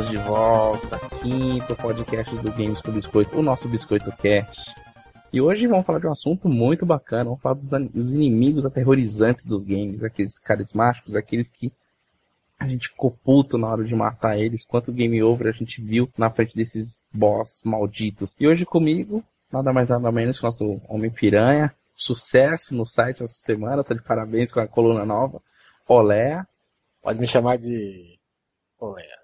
Estamos de volta. Quinto podcast do Games com Biscoito, o nosso Biscoito Cast. E hoje vamos falar de um assunto muito bacana. Vamos falar dos, inimigos aterrorizantes dos games, aqueles carismáticos, aqueles que a gente ficou puto na hora de matar eles. Quanto game over a gente viu na frente desses boss malditos. E hoje comigo, nada mais nada menos que o nosso Homem Piranha. Sucesso no site essa semana, tá de parabéns com a coluna nova. Olé. Pode me chamar de Oleia.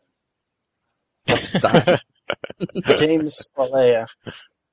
Popstar. James Oleia.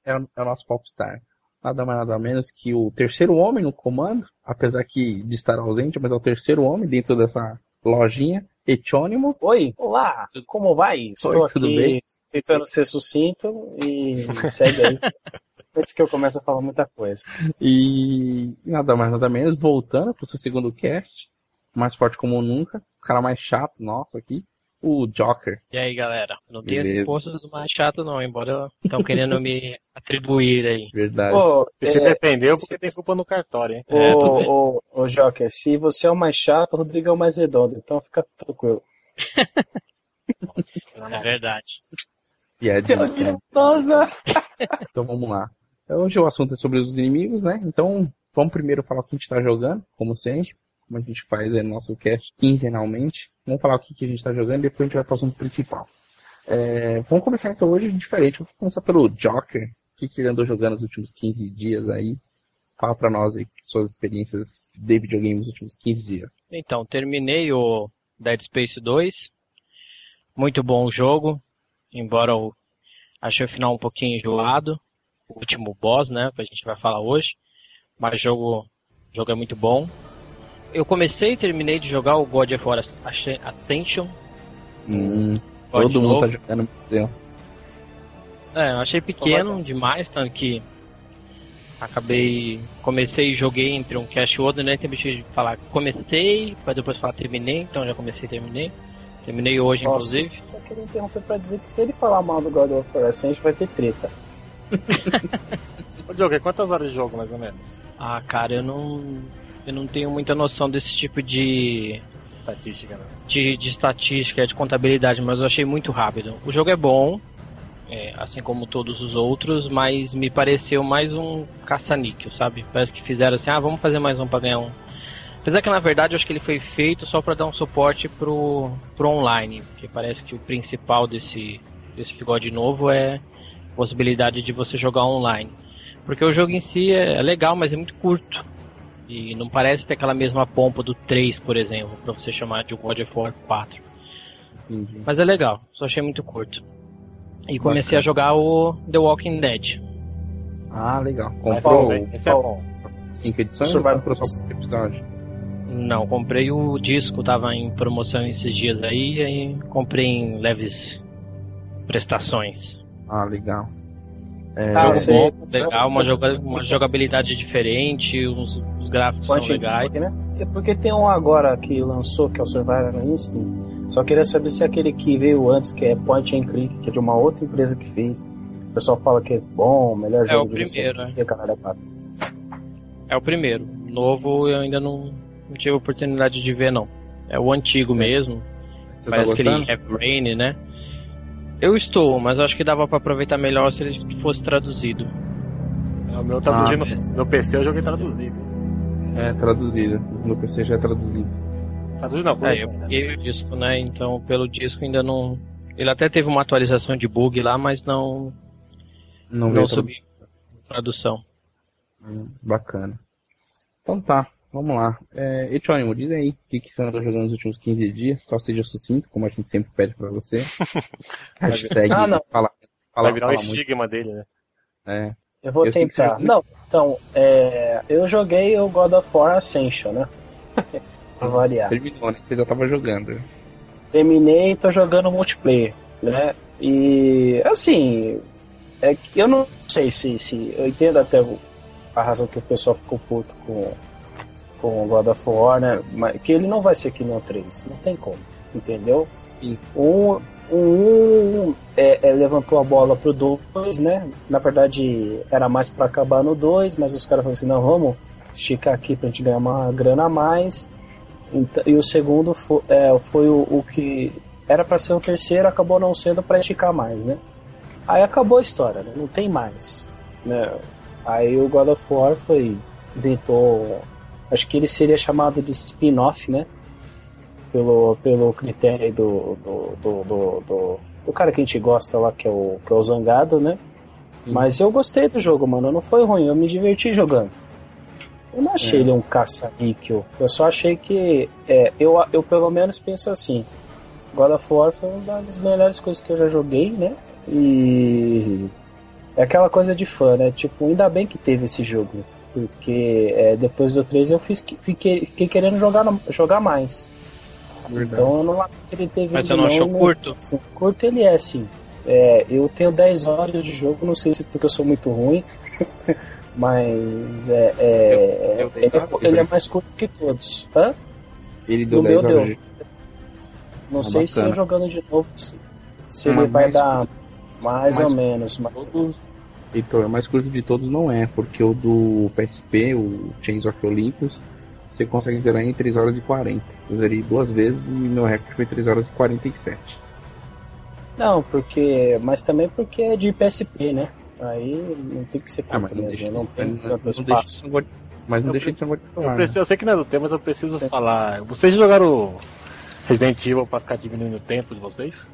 É, o, é o nosso Popstar. Nada mais nada menos que o terceiro homem no comando, apesar que de estar ausente, mas é o terceiro homem dentro dessa lojinha. Etônimo. Oi, olá, como vai? Estou Oi, tudo aqui bem? tentando ser sucinto e segue aí. Antes que eu comece a falar muita coisa. E nada mais nada menos, voltando pro seu segundo cast, mais forte como nunca, o cara mais chato nosso aqui, o Joker. E aí, galera? Não tem Beleza. posto do mais chato, não, embora estão querendo me atribuir aí. Verdade. Ô, Se é, defendeu porque tem culpa no cartório, hein? É, tudo bem. ô, ô, ô, Joker, se você é o mais chato, o Rodrigo é o mais redondo, então fica tranquilo. É verdade. Piadinha. Nossa! Então vamos lá. Hoje o assunto é sobre os inimigos, né? Então vamos primeiro falar o que a gente tá jogando, como sempre. Como a gente faz aí no nosso cast quinzenalmente. Vamos falar o que, que a gente tá jogando e depois a gente vai para o assunto principal. É, vamos começar então hoje diferente. Vamos começar pelo Joker. O que, que ele andou jogando nos últimos 15 dias aí? Fala pra nós aí suas experiências de videogame nos últimos 15 dias. Então, terminei o Dead Space 2. Muito bom o jogo, embora eu achei o final um pouquinho enjoado. O último boss, né, que a gente vai falar hoje. Mas o jogo, o jogo é muito bom. Eu comecei e terminei de jogar o God of War Ascension. Hum, God todo mundo novo. tá jogando meu Deus. É, eu achei pequeno demais, tanto que acabei. Comecei e joguei entre um cast e outro, né? Tem bicho de falar comecei, pra depois falar terminei, então já comecei e terminei. Terminei hoje, Nossa. inclusive. Só queria interromper pra dizer que se ele falar mal do God of War Ascension, vai ter treta. Ô, Joker, quantas horas de jogo, mais ou menos? Ah, cara, eu não. Eu não tenho muita noção desse tipo de, Estatística, né? de, de estatística, de contabilidade, mas eu achei muito rápido. O jogo é bom, é, assim como todos os outros, mas me pareceu mais um caça-níquel, sabe? Parece que fizeram assim, ah, vamos fazer mais um pra ganhar um. Apesar que na verdade eu acho que ele foi feito só para dar um suporte pro, pro online, porque parece que o principal desse, desse God novo é a possibilidade de você jogar online. Porque o jogo em si é legal, mas é muito curto. E não parece ter aquela mesma pompa do 3, por exemplo, pra você chamar de God of War 4. Entendi. Mas é legal, só achei muito curto. E comecei a jogar o The Walking Dead. Ah, legal. Comprou bom, Esse é bom. 5 edições comprou só 5 episódios? Não, comprei o disco, tava em promoção esses dias aí, e aí comprei em leves prestações. Ah, legal. É, Ah, Jogo você- bom, legal, uma, joga- uma jogabilidade diferente, os, os gráficos Point são legais. click, né? É porque tem um agora que lançou, que é o Survivor Instinct. Só queria saber se é aquele que veio antes, que é Point and Click, que é de uma outra empresa que fez. O pessoal fala que é bom, melhor É jogo o primeiro, o quê, caralho, é. É o primeiro. O novo eu ainda não, não tive oportunidade de ver, não. É o antigo mesmo. Você Parece tá que ele gostando? é brain, né? Eu estou, mas acho que dava pra aproveitar melhor se ele fosse traduzido. É, O meu traduzindo. mas- no PC eu joguei traduzido. É, traduzido. No PC já é traduzido. Traduzido não, É, eu peguei o disco, né? Então pelo disco ainda não. Ele até teve uma atualização de bug lá, mas não, Não, não subiu tradução. traduzido. Hum, Bacana. Então tá, vamos lá. É, Etônimo, diz aí o que, que você andou jogando nos últimos 15 dias. Só seja sucinto, como a gente sempre pede pra você. Hashtag Ah, não. fala. Fala, Vai virar o fala muito. estigma dele, né? É. Eu vou Eu tentar. você- Não, então, é, eu joguei o God of War Ascension, né? pra variar. Terminou, né? Você já tava jogando. Terminei e tô jogando multiplayer, né? E assim, é que eu não sei se, se eu entendo até a razão que o pessoal ficou puto com com o God of War, né? Que ele não vai ser que nem o 3, não tem como, entendeu? Sim. Um, um é, é, levantou a bola pro 2, né? Na verdade, era mais pra acabar no 2, mas os caras falaram assim: não, vamos esticar aqui pra gente ganhar uma grana a mais. Então, e o segundo foi, é, foi o, o que era pra ser o terceiro, acabou não sendo pra esticar mais, né? Aí acabou a história, né? Não tem mais. Né? Aí o God of War foi. inventou. Acho que ele seria chamado de spin-off, né? Pelo, pelo critério do do, do, do, do, do cara que a gente gosta lá, que é o, que é o Zangado, né? Mas eu gostei do jogo, mano. Não foi ruim, eu me diverti jogando. Eu não achei É. ele um caça-níquel. Eu só achei que. É, eu, eu pelo menos penso assim. God of War foi uma das melhores coisas que eu já joguei, né? E. É aquela coisa de fã, né? Tipo, ainda bem que teve esse jogo. Porque é, depois do 3 eu fiz, fiquei, fiquei querendo jogar, jogar mais. Verdade. Então eu não lamento ele ter vindo. Mas você não achou não- curto? Sim, curto ele é, sim. É, eu tenho 10 horas de jogo, não sei se é porque eu sou muito ruim, mas é, é- Eu- eu ele, dei é, ele é né? mais curto que todos. Hã? Ele deu no 10 meu horas deu. de... Não Ah, sei se bacana. eu jogando de novo, se se Mas ele vai mais dar mais, mais ou menos. Mas, Todos... Heitor, o mais curto de todos não é, porque o do PSP, o Chains of Olympus, você consegue zerar em 3 horas e 40. Eu zerei duas vezes e meu recorde foi 3 horas e 47. não, porque. Mas também porque é de PSP, né? Aí não tem que ser Ah, mas não mesmo, deixa, não tem mas não, tanto deixa espaço. ser um God- mas não Eu deixa de ser um Eu, né? preciso- eu sei que não é do tema, mas eu preciso falar. Vocês jogaram Resident Evil pra ficar diminuindo o tempo de vocês?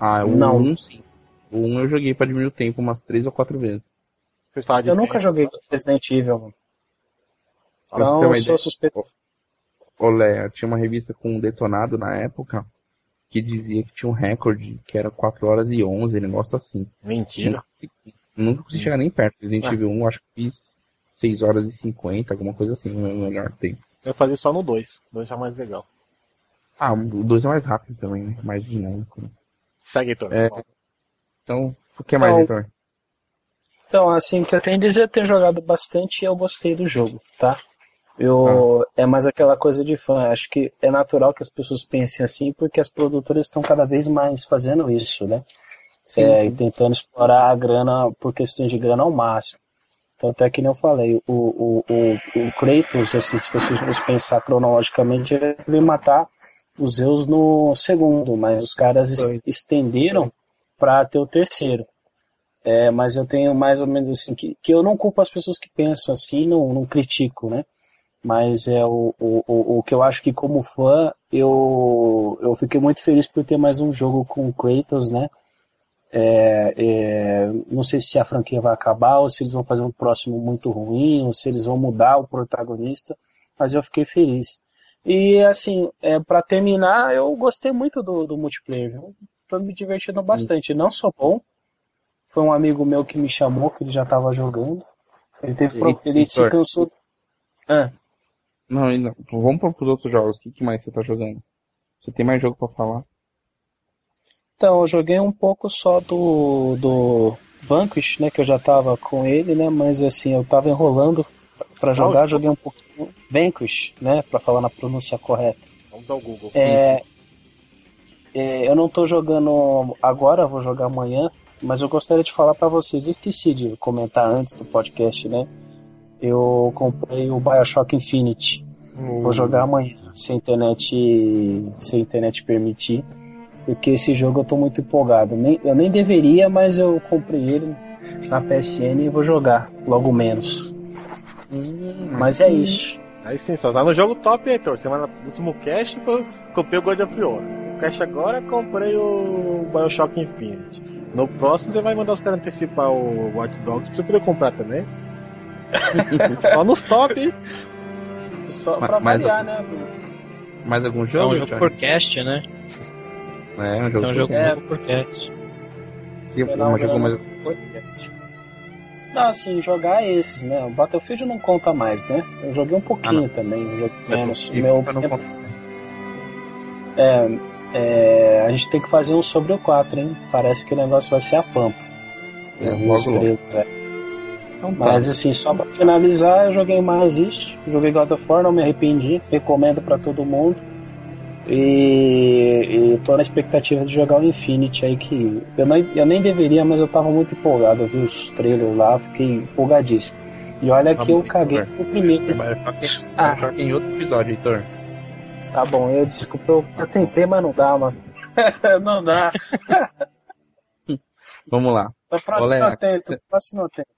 Ah, o Não. 1 sim. O 1 eu joguei pra diminuir o tempo umas 3 ou 4 vezes. Eu nunca joguei Resident Evil, mano. Pra Então uma eu ideia. sou suspeito. Olé, tinha uma revista com um detonado na época que dizia que tinha um recorde que era 4 horas e 11, um negócio assim. Mentira. Nunca consegui, nunca consegui chegar nem perto. Resident Ah. Evil 1, acho que fiz 6 horas e 50, alguma coisa assim, o meu melhor tempo. Eu fazia só no 2. O 2 é mais legal. Ah, o 2 é mais rápido também, né? Mais dinâmico. né? Segue, Heitor. É. Então, o que mais, Então, Heitor? Então, assim, o que eu tenho a dizer é ter jogado bastante e eu gostei do jogo, tá? Eu, É mais aquela coisa de fã. Acho que é natural que as pessoas pensem assim, porque as produtoras estão cada vez mais fazendo isso, né? Sim, É, sim. E tentando explorar a grana por questões de grana ao máximo. Então, até que nem eu falei, o, o, o, o Kratos, assim, se vocês fossem pensar cronologicamente, ele matar os Zeus no segundo, mas os caras Foi. estenderam para ter o terceiro. É, mas eu tenho mais ou menos assim, que, que eu não culpo as pessoas que pensam assim, não, não critico, né? Mas é o, o, o, o que eu acho que como fã, eu, eu fiquei muito feliz por ter mais um jogo com o Kratos, né? É, é, não sei se a franquia vai acabar, ou se eles vão fazer um próximo muito ruim, ou se eles vão mudar o protagonista, mas eu fiquei feliz. E assim, é, para terminar, eu gostei muito do, do multiplayer? Tô me divertindo bastante. Não sou bom, foi um amigo meu que me chamou, que ele já estava jogando. Ele teve pro- ele se cansou. Ah, Não, ainda- vamos para os outros jogos. O que, que mais você tá jogando? Você tem mais jogo pra falar? Então, eu joguei um pouco só do, do Vanquish, né, que eu já tava com ele, né, mas assim, eu tava enrolando pra jogar, joguei um pouquinho Vanquish, né, pra falar na pronúncia correta. Vamos ao Google. É, é, eu não tô jogando agora, vou jogar amanhã, mas eu gostaria de falar pra vocês, esqueci de comentar antes do podcast, né, eu comprei o Bioshock Infinite, Vou jogar amanhã, se a internet, se a internet permitir. Porque esse jogo eu tô muito empolgado. Nem, eu nem deveria, mas eu comprei ele na PSN e vou jogar logo menos. Mas é isso. Aí sim, só tá no jogo top, Heitor. Semana no último cast foi comprei o God of War. No cast agora comprei o Bioshock Infinite. No próximo você vai mandar os caras antecipar o Watch Dogs pra você poder comprar também. Só nos top, hein? Só pra mas- variar, né? Mais algum É jogo? um jogo por cast, né? É, um É jogo um por jogo É. por cast. Que Não, jogou não. mais. Não, assim, jogar esses, né? O Battlefield não conta mais, né? Eu joguei um pouquinho Ah, também, eu joguei menos. E Meu, FIFA não conta. é, é, a gente tem que fazer um sobre o 4, hein? Parece que o negócio vai ser a pampa. É, logo, logo. é. Então tá. Mas assim, só pra finalizar, eu joguei mais isso. Joguei God of War, não me arrependi. Recomendo pra todo mundo. E, e tô na expectativa de jogar o Infinity aí, que eu, não, eu nem deveria, mas eu tava muito empolgado. Eu vi os trailers lá, fiquei empolgadíssimo. E olha Tá que eu caguei no primeiro. Ah. em outro episódio, Heitor. Tá bom, eu desculpa, eu, eu tentei, mas não dá, mano. não dá. Vamos lá. Próximo Olé, cê- próximo eu tento.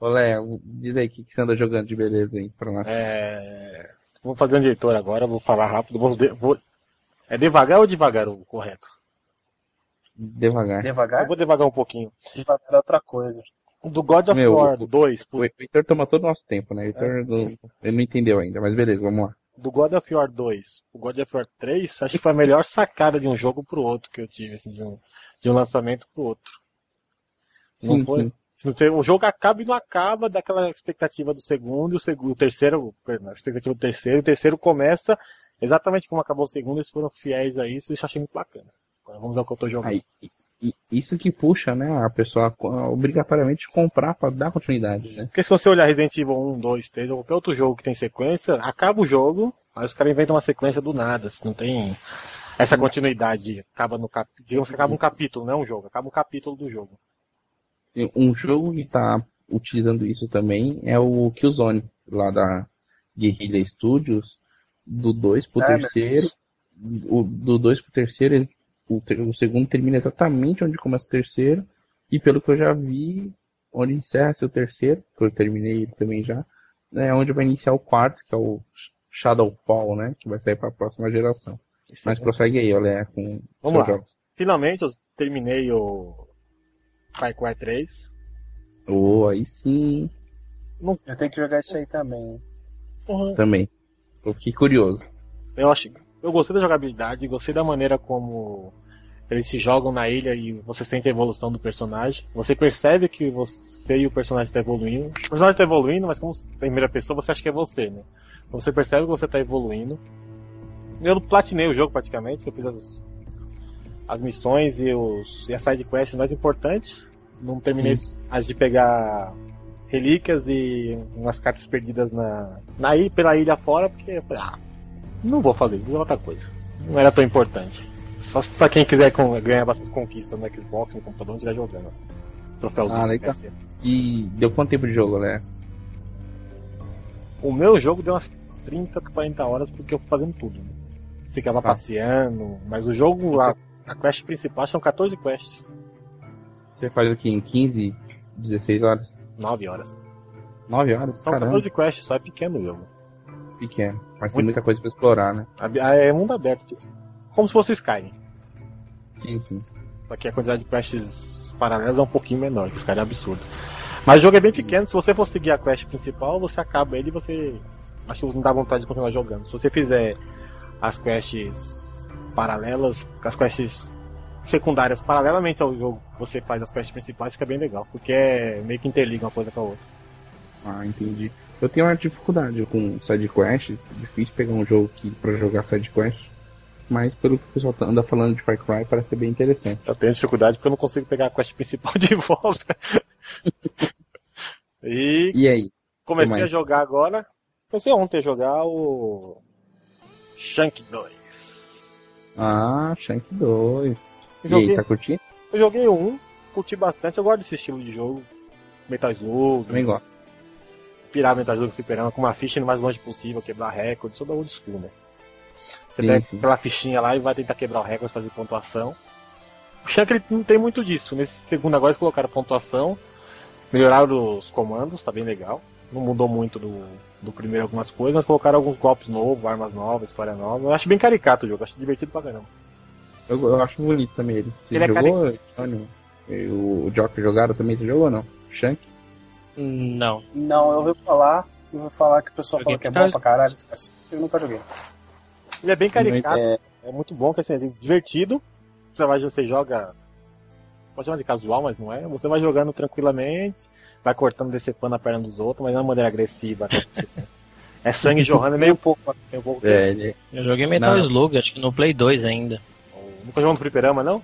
Olé, diz aí o que, que você anda jogando de beleza aí pra nós. É, Vou fazer um diretor agora, vou falar rápido. Vou, de- vou- É devagar ou devagar o correto? Devagar. Devagar? Eu vou devagar um pouquinho. Devagar é outra coisa. Do God of Meu, War o- 2, O Heitor toma todo o nosso tempo, né? O Heitor não, ele não entendeu ainda, mas beleza, vamos lá. Do God of War 2 o God of War 3, acho que foi a melhor sacada de um jogo pro outro que eu tive, assim, de, um, de um lançamento pro outro. Não Sim, foi? sim. O jogo acaba e não acaba daquela expectativa do segundo, e o, segundo, o terceiro, perdão, a expectativa do terceiro, o terceiro começa exatamente como acabou o segundo, eles foram fiéis a isso, isso eu achei muito bacana. Agora vamos ao que eu tô jogando. Aí, e- e- isso que puxa, né, a pessoa a obrigatoriamente comprar pra dar continuidade, né? Porque se você olhar Resident Evil 1, 2, 3 ou qualquer outro jogo que tem sequência, acaba o jogo, aí os caras inventam uma sequência do nada, assim, não tem essa continuidade, acaba no cap... digamos que acaba um capítulo, não é um jogo, acaba um capítulo do jogo. Um jogo que tá utilizando isso também é o Killzone, lá da Guerrilla Studios, do 2 pro Ah, terceiro. O, do 2 pro terceiro, ele- o, o segundo termina exatamente onde começa o terceiro. E pelo que eu já vi, onde encerra seu terceiro, que eu terminei ele também já, é onde vai iniciar o quarto, que é o Shadowfall, né? Que vai sair pra próxima geração. Mas prossegue aí, olha, com Vamos lá. jogos. Finalmente eu terminei o Cry 3. Oh, aí sim, Eu tenho que jogar isso aí também. Uhum. também. Eu fiquei curioso. Eu acho, eu gostei da jogabilidade, gostei da maneira como eles se jogam na ilha e você sente a evolução do personagem. Você percebe que você e o personagem estão evoluindo. O personagem está evoluindo, mas como em primeira pessoa você acha que é você, né? Então você percebe que você está evoluindo. Eu platinei o jogo praticamente, eu fiz as, as missões e, os, e as side quests mais importantes. Não terminei as de pegar relíquias e umas cartas perdidas na, na ilha, pela ilha fora, porque eu falei, ah, não vou fazer, vou outra coisa. Não era tão importante. Só pra quem quiser ganhar bastante conquista no Xbox, no computador, onde estiver jogando. Troféuzinho. Ah, legal. E deu quanto tempo de jogo, né? O meu jogo deu umas 30, 40 horas porque eu fui fazendo tudo. Né? Ficava Tá. passeando, mas o jogo, a, a quest principal são 14 quests. Você faz o que? Em 15, 16 horas? 9 horas. 9 horas? São Caramba, 14 quests, só é pequeno o jogo. Pequeno. Mas tem Muito- muita coisa pra explorar, né? A- É mundo aberto. tipo, Como se fosse o Skyrim. Sim, sim. Só que a quantidade de quests paralelas é um pouquinho menor, que cara é absurdo. Mas o jogo é bem pequeno, se você for seguir a quest principal, você acaba ele e você. Acho que não dá vontade de continuar jogando. Se você fizer as quests paralelas, as quests secundárias paralelamente ao jogo você faz as quests principais, fica bem legal, porque é meio que interliga uma coisa com a outra. Ah, entendi. Eu tenho uma dificuldade com sidequest, difícil pegar um jogo que, pra jogar sidequest, mas pelo que o pessoal tá- anda falando de Far Cry, parece ser bem interessante. Eu tenho dificuldade porque eu não consigo pegar a quest principal de volta. e E aí? Comecei a jogar agora. Comecei ontem a jogar o. Shank 2. Ah, Shank 2. E Joguei, aí, tá curtindo? Eu joguei um, curti bastante. Eu gosto desse estilo de jogo. Metal Slug, Também gosto. Pirar Metal Slug fliperama com uma ficha indo o mais longe possível, quebrar recorde, é da old school, né? Você Sim, pega sim. aquela fichinha lá e vai tentar quebrar o recorde, fazer pontuação. O Shank não tem muito disso. Nesse segundo agora eles colocaram pontuação, melhoraram os comandos, tá bem legal. Não mudou muito do, do primeiro algumas coisas, mas colocaram alguns golpes novos, armas novas, história nova. Eu acho bem caricato o jogo, acho divertido pra caramba. Eu, eu acho bonito também ele. Você Ele é jogou, Antônio? E O, o Joker jogaram também? Você jogou ou não? Shank? Não. Não, eu ouvi falar, eu ouvi falar que o pessoal Joguei fala que é bom pra caralho. assim, Eu nunca joguei. Ele é bem caricato, É, é muito bom, que assim, é divertido. Você, vai, você joga pode chamar de casual, mas não é. Você vai jogando tranquilamente, vai cortando, decepando a perna dos outros, mas não de maneira agressiva. é sangue jorrando, é meio pouco. Meio pouco é, ele... Eu joguei Metal não. Slug, acho que no Play 2 ainda. Nunca jogou no Fliperama, não?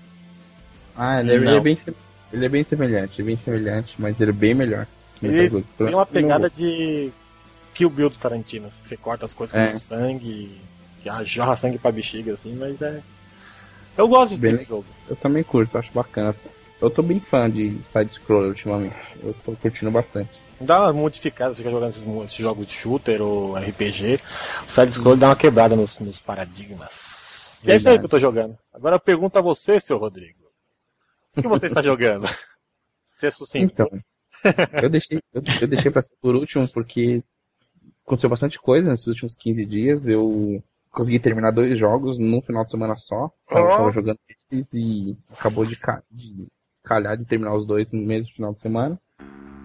Ah, ele é, ele é, bem, ele é bem semelhante, bem semelhante, mas ele é bem melhor. Ele tem uma pegada de Kill Bill do Tarantino. Assim, você corta as coisas é. com sangue, que jorra sangue pra bexiga, assim, mas é. Eu gosto desse bem, jogo. Eu também curto, acho bacana. Eu tô bem fã de side-scroller ultimamente. Eu tô curtindo bastante. Dá uma modificada, você fica jogando esses, esses, jogos de shooter ou RPG. O side-scroller dá uma quebrada nos, nos paradigmas. Verdade. E é isso aí que eu tô jogando. Agora eu pergunto a você, seu Rodrigo. O que você está jogando? Ser sucinto. Então, eu deixei, eu, eu deixei pra ser por último porque aconteceu bastante coisa nesses últimos 15 dias. Eu consegui terminar dois jogos num final de semana só. Eu tava jogando eles e acabou de, ca de calhar de terminar os dois no mesmo final de semana.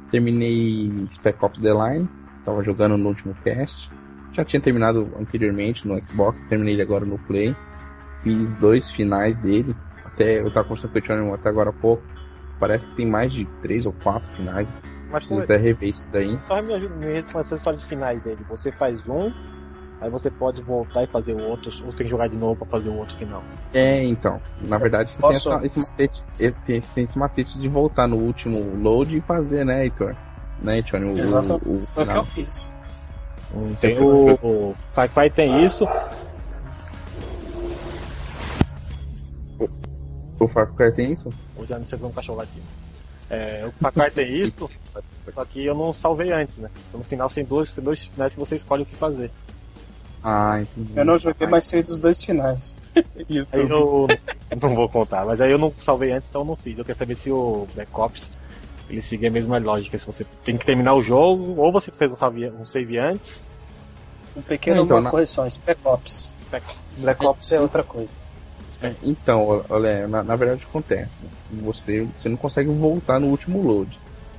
Terminei Spec Ops The Line, tava jogando no último cast. Já tinha terminado anteriormente no Xbox, terminei ele agora no Play. Fiz dois finais dele. Até eu tava conversando com o Tchone até agora há pouco. Parece que tem mais de três ou quatro finais. Mas Preciso até rever isso daí. Só me ajuda com essa história de finais dele. Você faz um, aí você pode voltar e fazer o outro, ou tem que jogar de novo para fazer o outro final. É, então. Na verdade, você Posso... tem essa, esse, macete, tem, tem esse macete de voltar no último load e fazer, né, Heitor? Né? O, Exato. O, o Foi o que eu fiz. Tem o, o Sci-Fi tem isso. O Far Cry tem isso? Ou já não sei como um cachorro latindo. É, o Far Cry tem isso, só que eu não salvei antes, né? Então, no final tem dois, tem dois finais que você escolhe o que fazer. Ah, entendi. Eu não joguei, mas sei dos dois finais. aí eu não vou contar, mas aí eu não salvei antes, então eu não fiz. Eu quero saber se o Black Ops ele seguir a mesma lógica. Se você tem que terminar o jogo, ou você fez um save, um save antes. Um pequeno então, uma correção, Spec Ops. Spec Ops. Black Ops é outra coisa. É, então, olha, na, na, verdade acontece. Você, você não consegue voltar no último load.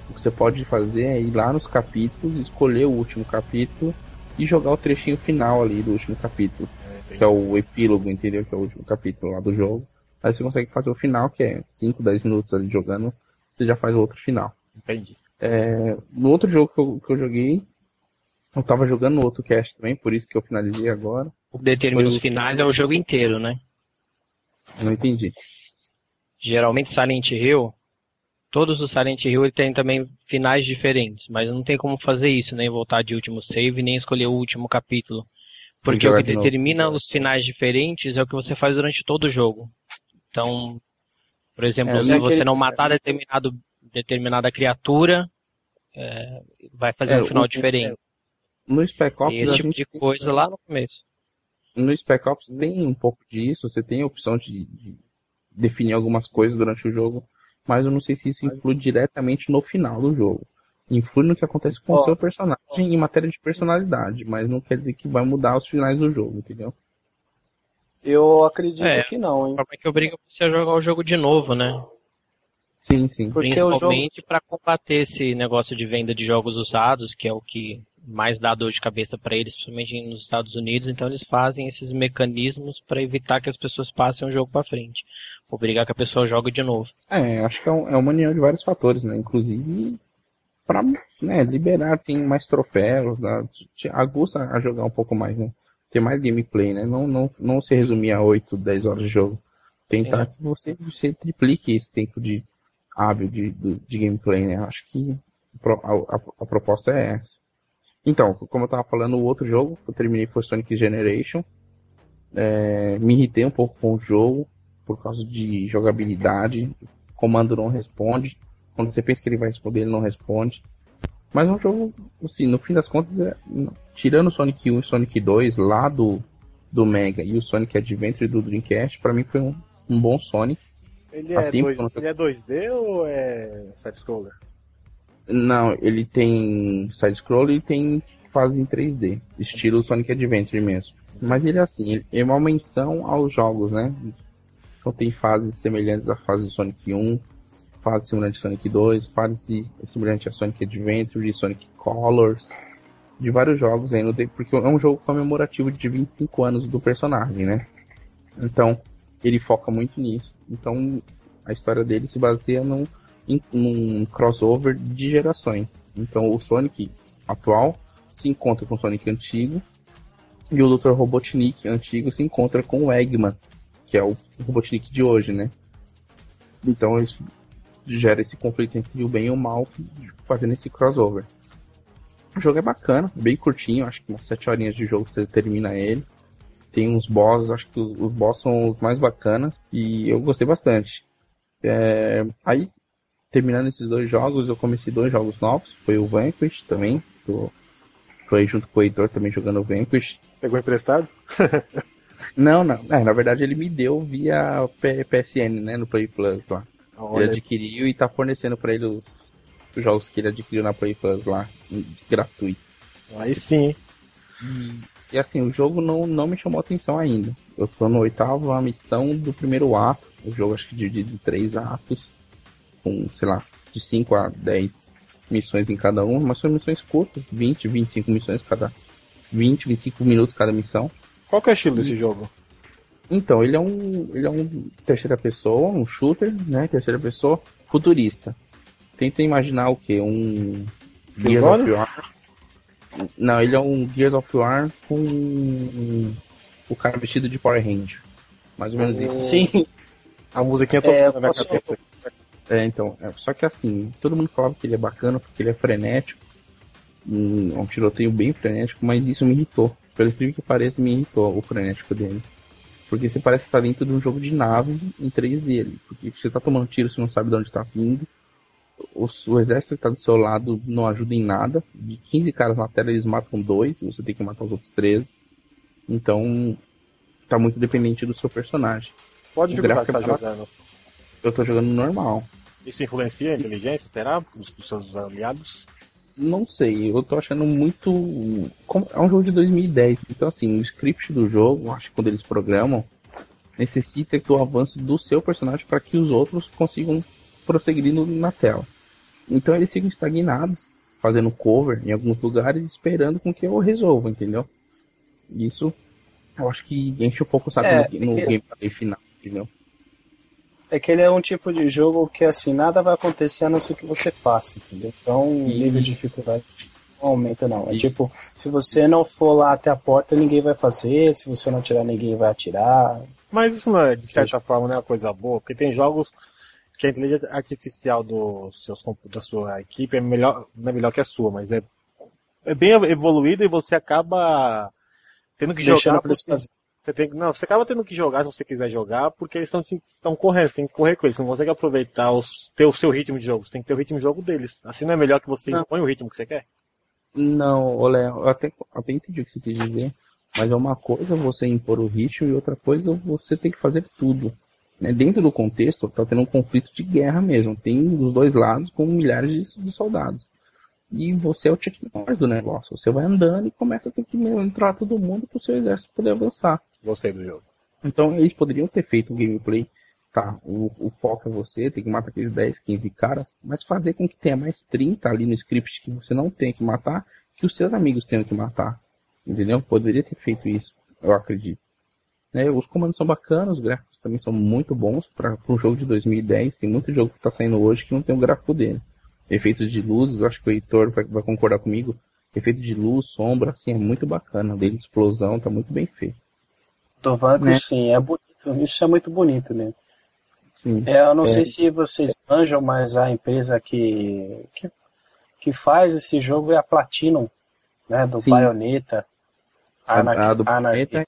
O que você pode fazer é ir lá nos capítulos, escolher o último capítulo e jogar o trechinho final ali do último capítulo. É, que é o epílogo, entendeu? Que é o último capítulo lá do jogo. Aí você consegue fazer o final, que é 5, 10 minutos ali jogando, você já faz o outro final. Entendi. É, no outro jogo que eu, que eu joguei, eu tava jogando no outro cast também, por isso que eu finalizei agora. O que determina os finais é o jogo inteiro, né? Não entendi. Geralmente Silent Hill, todos os Silent Hill tem também finais diferentes, mas não tem como fazer isso, nem voltar de último save, nem escolher o último capítulo. Porque o que de determina os finais diferentes é o que você faz durante todo o jogo. Então, por exemplo, é, se você aquele... não matar determinado, determinada criatura, é, vai fazer é, um final o, diferente. No Spec Ops, esse tipo de coisa lá no começo no Spec Ops tem um pouco disso, você tem a opção de, de, definir algumas coisas durante o jogo, mas eu não sei se isso influi diretamente no final do jogo. Influi no que acontece com oh. o seu personagem em matéria de personalidade, mas não quer dizer que vai mudar os finais do jogo, entendeu? Eu acredito é, que não, hein? É que obriga você a jogar o jogo de novo, né? Sim, sim. Porque Principalmente jogo... para combater esse negócio de venda de jogos usados, que é o que mais dá dor de cabeça para eles, principalmente nos Estados Unidos, então eles fazem esses mecanismos para evitar que as pessoas passem o jogo para frente. Obrigar que a pessoa jogue de novo. É, acho que é, um, é uma união de vários fatores, né? Inclusive para né, liberar, tem mais troféus, né? aguça a jogar um pouco mais, né? Ter mais gameplay, né? Não, não, não se resumir a 8, 10 horas de jogo. Tentar é. que você, você triplique esse tempo de hábil de, de, de gameplay, né? Acho que a, a, a proposta é essa. Então, como eu tava falando, o outro jogo que eu terminei foi Sonic Generation. É, me irritei um pouco com o jogo por causa de jogabilidade. O comando não responde. Quando você pensa que ele vai responder, ele não responde. Mas é um jogo, assim, no fim das contas, é, tirando o Sonic 1 e Sonic 2 lá do, do Mega e o Sonic Adventure do Dreamcast, para mim foi um, um bom Sonic. Ele é, dois, ele é 2D ou é side-scroller? Não, ele tem side-scroller e tem fase em 3D, estilo Sonic Adventure mesmo. Mas ele é assim, é uma menção aos jogos, né? Então tem fases semelhantes à fase do Sonic 1, fase semelhante a Sonic 2, fase semelhante a Sonic Adventure, Sonic Colors, de vários jogos aí, porque é um jogo comemorativo de 25 anos do personagem, né? Então, ele foca muito nisso. Então, A história dele se baseia num, num crossover de gerações. Então o Sonic atual se encontra com o Sonic antigo e o Dr. Robotnik antigo se encontra com o Eggman, que é o Robotnik de hoje, né? Então isso gera esse conflito entre o bem e o mal, fazendo esse crossover. O jogo é bacana, bem curtinho, acho que umas 7 horinhas de jogo você termina ele. Tem uns bosses, acho que os, os bosses são os mais bacanas e eu gostei bastante. É, aí, terminando esses dois jogos, eu comecei dois jogos novos, foi o Vanquish também, tô, aí junto com o Heitor também jogando o Vanquish. Pegou emprestado? não, não, é, na verdade ele me deu via PSN, né, no Play Plus lá. Olha. Ele adquiriu e tá fornecendo para ele os, os, jogos que ele adquiriu na Play Plus lá, gratuito. Aí sim. E, e, assim, o jogo não, não me chamou atenção ainda. Eu tô no oitavo a missão do primeiro ato. O jogo acho que dividido em três atos. Com, sei lá, de 5 a 10 missões em cada um, mas são missões curtas, 20, 25 missões cada. 20, 25 minutos cada missão. Qual que é o estilo desse jogo? Então, ele é um. Ele é um terceira pessoa, um shooter, né? Terceira pessoa, futurista. Tenta imaginar o que? Um. Gears of War. Não, ele é um Gears of War com o cara vestido de Power Ranger. Mais ou menos isso. Sim. A musiquinha tocando é, na minha cabeça. É, então. É, só que assim, todo mundo falava que ele é bacana porque ele é frenético. Um, um tiroteio bem frenético, mas isso me irritou. Pelo incrível que pareça, me irritou o frenético dele. Porque você parece estar dentro de um jogo de nave em 3D ali. Porque você está tomando tiro, você não sabe de onde está vindo. O, o, exército que está do seu lado não ajuda em nada. De 15 caras na tela, eles matam dois, e você tem que matar os outros 13. Então, tá muito dependente do seu personagem. Pode jogar você tá jogando? Eu tô jogando normal. Isso influencia a inteligência, será? Dos, dos seus aliados? Não sei, eu tô achando muito. É um jogo de 2010, então assim, o script do jogo, acho que quando eles programam, necessita do avanço do seu personagem para que os outros consigam prosseguir na tela. Então eles ficam estagnados, fazendo cover em alguns lugares, esperando com que eu resolva, entendeu? Isso eu acho que enche um pouco o saco é, no, no que... gameplay final, entendeu? É que ele é um tipo de jogo que assim, nada vai acontecer a não ser que você faça, entendeu? Então o nível de dificuldade não aumenta não. É tipo, se você não for lá até a porta, ninguém vai fazer, se você não atirar, ninguém vai atirar. Mas isso não é, de certa Sim. forma, não é uma coisa boa, porque tem jogos que a inteligência artificial do seus, da sua equipe é melhor, não é melhor que a sua, mas é, é bem evoluída e você acaba tendo que Deixando jogar. Você, você tem, não, você acaba tendo que jogar se você quiser jogar, porque eles estão correndo, você tem que correr com eles. Você não consegue aproveitar os, ter o seu ritmo de jogo, você tem que ter o ritmo de jogo deles. Assim não é melhor que você não. impõe o ritmo que você quer? Não, olé, eu até, até entendi o que você quis dizer, mas é uma coisa você impor o ritmo e outra coisa você tem que fazer tudo. Né? Dentro do contexto, tá tendo um conflito de guerra mesmo. Tem dos dois lados com milhares de, de soldados. E você é o Norris do negócio. Você vai andando e começa a ter que entrar todo mundo para o seu exército poder avançar. Gostei do jogo. Então eles poderiam ter feito o gameplay. Tá, o, o foco é você, tem que matar aqueles 10, 15 caras, mas fazer com que tenha mais 30 ali no script que você não tem que matar, que os seus amigos tenham que matar. Entendeu? Poderia ter feito isso, eu acredito. Né, os comandos são bacanas, os gráficos também são muito bons para um jogo de 2010. Tem muito jogo que está saindo hoje que não tem o gráfico dele. Efeitos de luzes, acho que o Heitor vai, vai concordar comigo. Efeito de luz, sombra, assim, é muito bacana. Dele explosão, tá muito bem feito. Do Vanco, né? sim, é bonito. Isso é muito bonito mesmo. Sim, é, eu não é... sei se vocês manjam, mas a empresa que, que, que, faz esse jogo é a Platinum, né? Do sim. Bayonetta. A, a do Bayonetta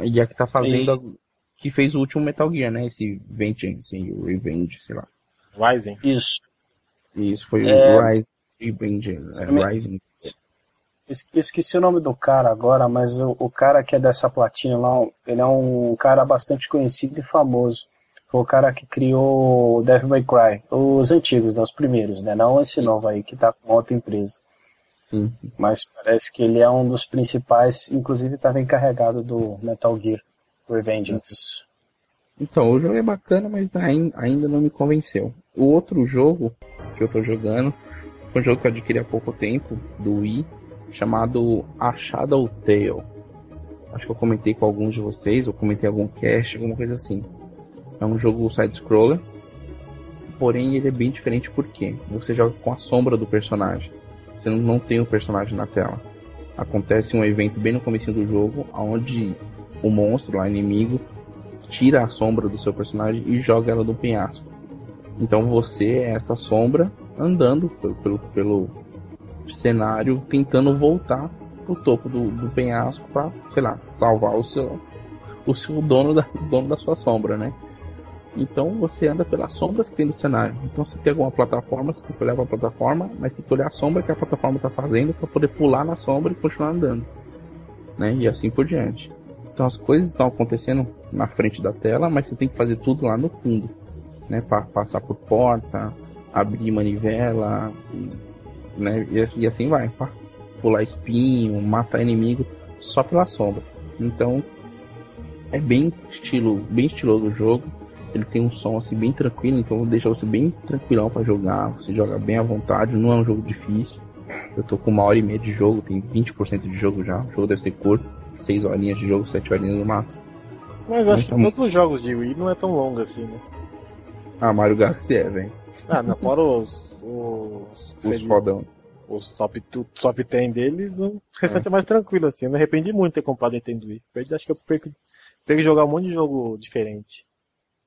e a que tá fazendo. E... Que fez o último Metal Gear, né? Esse Vengeance, o Revenge, sei lá. Rising. Isso. Isso, foi é... o Rising. Revenge, é, Rising. Esqueci o nome do cara agora, mas o, o, cara que é dessa platina lá, ele é um cara bastante conhecido e famoso. Foi o cara que criou o Devil May Cry, os antigos, né, os primeiros, né? Não esse novo aí que tá com outra empresa. Sim. Mas parece que ele é um dos principais, inclusive estava encarregado do Metal Gear Revengeance. Então, o jogo é bacana, mas ainda não me convenceu. O outro jogo que eu tô jogando foi um jogo que eu adquiri há pouco tempo, do Wii, chamado A Shadow Tale. Acho que eu comentei com alguns de vocês, ou comentei algum cast, alguma coisa assim. É um jogo side-scroller. Porém, ele é bem diferente porque você joga com a sombra do personagem. Você não tem o personagem na tela. Acontece um evento bem no começo do jogo, onde o monstro, lá, inimigo, tira a sombra do seu personagem e joga ela no penhasco. Então você é essa sombra andando pelo, pelo, pelo cenário, tentando voltar pro topo do, do penhasco para, sei lá, salvar o seu, o seu dono da, dono da sua sombra, né? Então você anda pelas sombras que tem no cenário. Então se tem alguma plataforma, você tem que olhar para a plataforma, mas tem que olhar a sombra que a plataforma está fazendo para poder pular na sombra e continuar andando, né? E assim por diante. Então as coisas estão acontecendo na frente da tela, mas você tem que fazer tudo lá no fundo, né? Para passar por porta, abrir manivela, né? E, assim vai, pular espinho, matar inimigo só pela sombra. Então é bem estilo, bem estiloso o jogo. Ele tem um som assim bem tranquilo, então deixa você bem tranquilão para jogar. Você joga bem à vontade, não é um jogo difícil. Eu tô com uma hora e meia de jogo, tem 20% de jogo já. O jogo deve ser curto. 6 horinhas de jogo, 7 horinhas no máximo. Mas acho que todos os jogos de Wii não é tão longo assim, né? Ah, Mario Galaxy é, velho. Ah, não, fora os. Os, os fodão. Os top, top 10 deles, o restante é. é mais tranquilo, assim. Eu me arrependi muito de ter comprado Nintendo Wii. Eu acho que eu perco, perco jogar um monte de jogo diferente.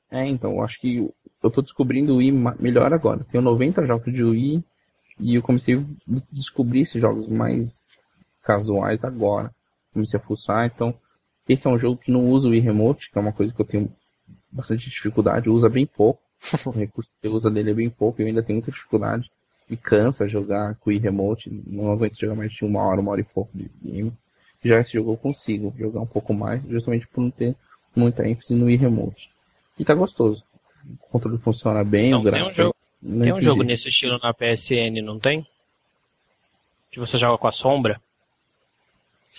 É, então, eu acho que eu tô descobrindo o Wii melhor agora. Tenho 90 jogos de Wii e eu comecei a descobrir esses jogos mais casuais agora comecei a fuçar, então esse é um jogo que não usa o e-remote, que é uma coisa que eu tenho bastante dificuldade, usa bem pouco. O recurso que usa dele é bem pouco, eu ainda tenho muita dificuldade. Me cansa jogar com o e-remote, não aguento jogar mais de uma hora, uma hora e pouco de game. Já esse jogo eu consigo jogar um pouco mais, justamente por não ter muita ênfase no e-remote. E tá gostoso. O controle funciona bem, não, o gráfico. Tem um jogo, tem um jogo nesse estilo na PSN, não tem? Que você joga com a sombra?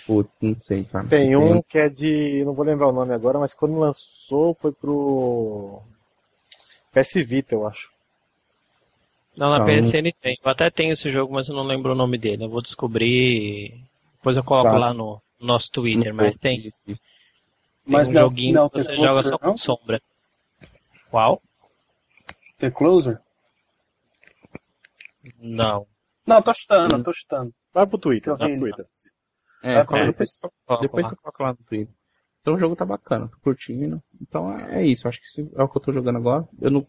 Putz, não sei, cara. Tem um que é de. Não vou lembrar o nome agora, mas quando lançou foi pro. PS Vita, eu acho. Não, na PSN tem. Eu até tenho esse jogo, mas eu não lembro o nome dele. Eu vou descobrir. Depois eu coloco tá. lá no nosso Twitter, mas tem. Tem mas um não, joguinho não, que você joga só com sombra. Qual? The Closer? Não. Não, tô chutando, hum. tô chutando. Vai pro Twitter, vai pro Twitter. É, é depois, depois você coloca lá no Twitter. Então o jogo tá bacana, tô curtindo. Então é, é isso, acho que é o que eu tô jogando agora. Eu não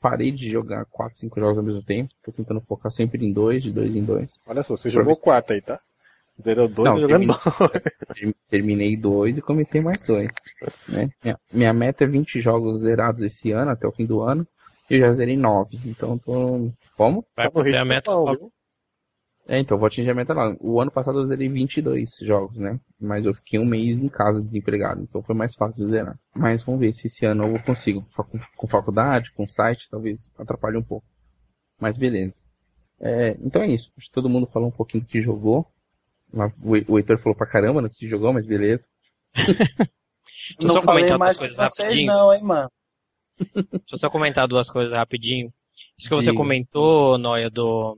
parei de jogar 4, 5 jogos ao mesmo tempo. Tô tentando focar sempre em dois, de dois em dois. Olha só, você jogou 4 aí, tá? Zerou dois não, jogando terminei, terminei dois e comecei mais dois. Né? Minha, minha, meta é 20 jogos zerados esse ano, até o fim do ano. E eu já zerei 9. Então tô. Como? Vai tá a meta. Bom, é, então, vou atingir a meta lá. O ano passado eu zerei 22 jogos, né? Mas eu fiquei um mês em casa desempregado, então foi mais fácil de zerar. Mas vamos ver se esse ano eu consigo. Com, faculdade, com site, talvez atrapalhe um pouco. Mas beleza. É, então é isso. Acho que todo mundo falou um pouquinho do que jogou. O Heitor falou pra caramba no que jogou, mas beleza. não só falei mais com vocês rapidinho. não, hein, mano. Deixa eu só comentar duas coisas rapidinho. Isso que você comentou, Noia, do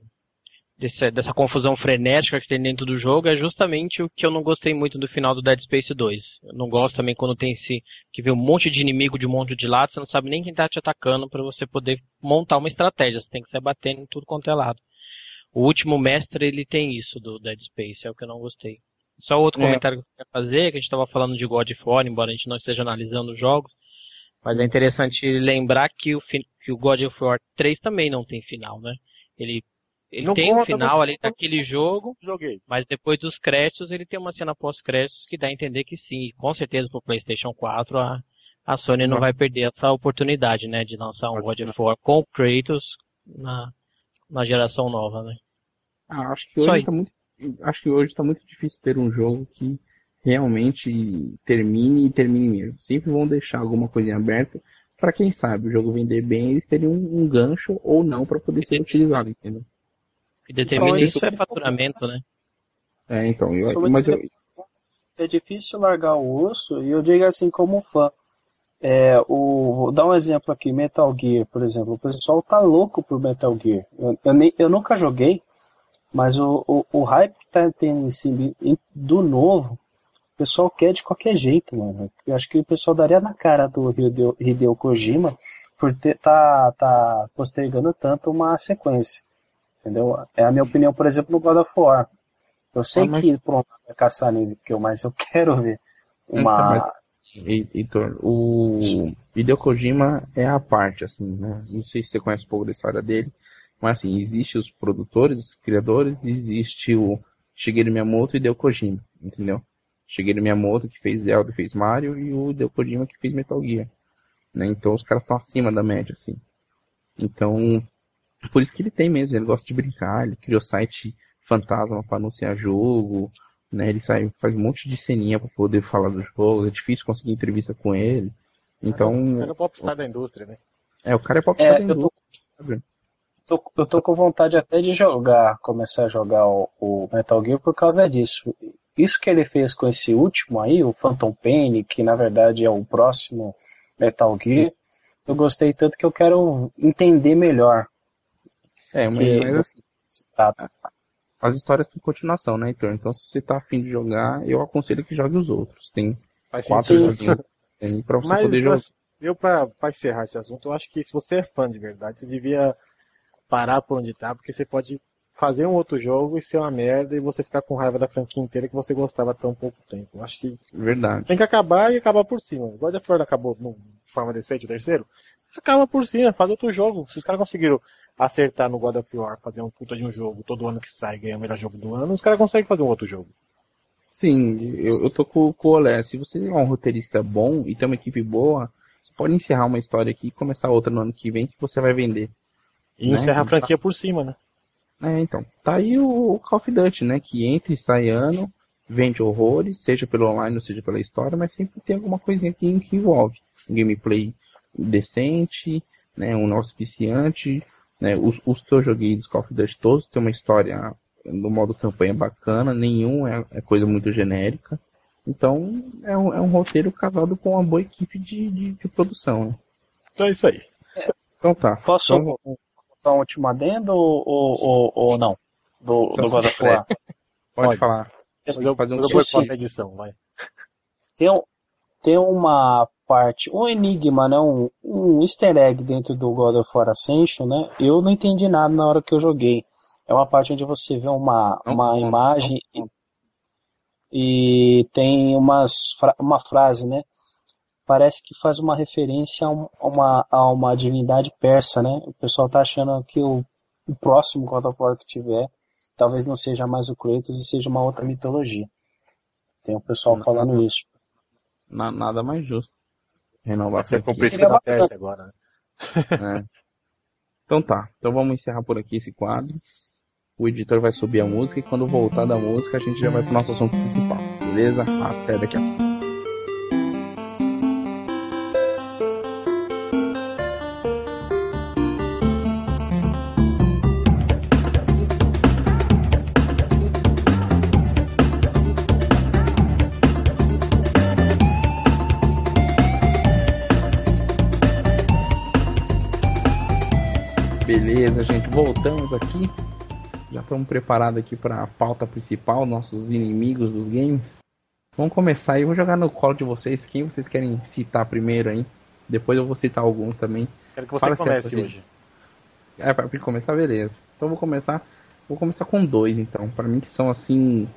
desse, dessa confusão frenética que tem dentro do jogo é justamente o que eu não gostei muito do final do Dead Space 2. Eu não gosto também quando tem esse que vê um monte de inimigo de um monte de lado, você não sabe nem quem tá te atacando para você poder montar uma estratégia, você tem que sair batendo em tudo quanto é lado. O último mestre, ele tem isso do Dead Space, é o que eu não gostei. Só outro é. comentário que eu queria fazer, que a gente estava falando de God of War, embora a gente não esteja analisando os jogos, mas é interessante lembrar que o, que o God of War 3 também não tem final, né? Ele ele não tem um final ali daquele jogo, joguei. mas depois dos créditos ele tem uma cena pós-créditos que dá a entender que sim, com certeza pro PlayStation 4 a, a Sony não, não vai perder essa oportunidade, né, de lançar um God of War com Kratos na, na geração nova, né? Ah, acho que hoje tá muito, acho que hoje tá muito difícil ter um jogo que realmente termine e termine mesmo. Sempre vão deixar alguma coisinha aberta para quem sabe o jogo vender bem, eles teriam um, um gancho ou não para poder ser utilizado, entendeu? Que determina isso é faturamento, né? É, então, eu, mas eu... É difícil largar o osso, e eu digo assim como fã. É, o, vou dar um exemplo aqui, Metal Gear, por exemplo. O pessoal tá louco por Metal Gear. Eu, eu, nem, eu nunca joguei, mas o, o, o hype que tá tendo em cima do novo pessoal quer de qualquer jeito, mano. Eu acho que o pessoal daria na cara do Hideo, Hideo Kojima por ter, tá, tá postergando tanto uma sequência. Entendeu? É a minha opinião, por exemplo, no God of War. Eu sei ah, mas... que pronto, é caçar nível, mas eu quero ver uma. Então, Heitor, o Hideo Kojima é a parte, assim, né? Não sei se você conhece um pouco da história dele, mas assim, existe os produtores, os criadores, existe o Shigeru Miyamoto e Hideo Kojima, entendeu? Shigeru Miyamoto que fez Zelda e fez Mario e o Hideo Kojima que fez Metal Gear. Né? Então os caras estão acima da média, assim. Então, por isso que ele tem mesmo, ele gosta de brincar, ele criou site fantasma para anunciar jogo, né? Ele sai, faz um monte de ceninha para poder falar do jogo, é difícil conseguir entrevista com ele. Então. É o popstar da indústria, né? É, o cara é popstar é, da indústria. Tô, eu tô com vontade até de jogar, começar a jogar o, o, Metal Gear por causa disso. Isso que ele fez com esse último aí, o Phantom Pain, que na verdade é o próximo Metal Gear, eu gostei tanto que eu quero entender melhor. É, mas, que, mas assim, tá, as histórias têm continuação, né, então, então se você tá afim de jogar, eu aconselho que jogue os outros. Tem Faz quatro joguinhos tem pra você Mas, poder jogar. Eu, pra, pra encerrar esse assunto, eu acho que se você é fã de verdade, você devia parar por onde tá, porque você pode fazer um outro jogo e ser uma merda e você ficar com raiva da franquia inteira que você gostava tão pouco tempo. Acho que Verdade. tem que acabar e acabar por cima. God of War acabou de forma decente o terceiro, acaba por cima, faz outro jogo. Se os caras conseguiram acertar no God of War, fazer um puta de um jogo, todo ano que sai ganha o melhor jogo do ano, os caras conseguem fazer um outro jogo. Sim, eu, eu tô com, com o Olé. Se você é um roteirista bom e tem uma equipe boa, você pode encerrar uma história aqui e começar outra no ano que vem que você vai vender. E né? encerra a franquia por cima, né? É, então. Tá aí o, o Call of Duty, né? Que entra e sai ano, vende horrores, seja pelo online ou seja pela história, mas sempre tem alguma coisinha aqui que envolve. Um gameplay decente, né? Um nosso viciante, né? Os, os que eu joguei dos Call of Duty todos tem uma história no modo campanha bacana, nenhum é, é coisa muito genérica. Então é um, é um, roteiro casado com uma boa equipe de, de, de produção. Né? Então é isso aí. Então tá. Posso então, um último adendo ou, ou, ou não? Do, do God of War? Pode, Pode falar. Eu, fazer um eu edição, vai. Tem, tem uma parte, um enigma, né, um, um easter egg dentro do God of War Ascension, né? Eu não entendi nada na hora que eu joguei. É uma parte onde você vê uma, uma imagem e, e tem umas, uma frase, né? Parece que faz uma referência a uma, a uma divindade persa, né? O pessoal tá achando que o, o próximo God of War que tiver talvez não seja mais o Kratos e seja uma outra mitologia. Tem o pessoal falando não, isso. nada mais justo. Renovar Você completo da Pérsia agora, né? É. Então tá, então vamos encerrar por aqui esse quadro. O editor vai subir a música e quando voltar da música a gente já vai pro nosso assunto principal, beleza? Até daqui a pouco. Voltamos aqui. Já estamos preparados aqui para a pauta principal, nossos inimigos dos games. Vamos começar aí, vou jogar no colo de vocês quem vocês querem citar primeiro aí. Depois eu vou citar alguns também. Quero que você Fala comece hoje. É, para começar, beleza. Então vou começar, vou começar com dois então, para mim que são assim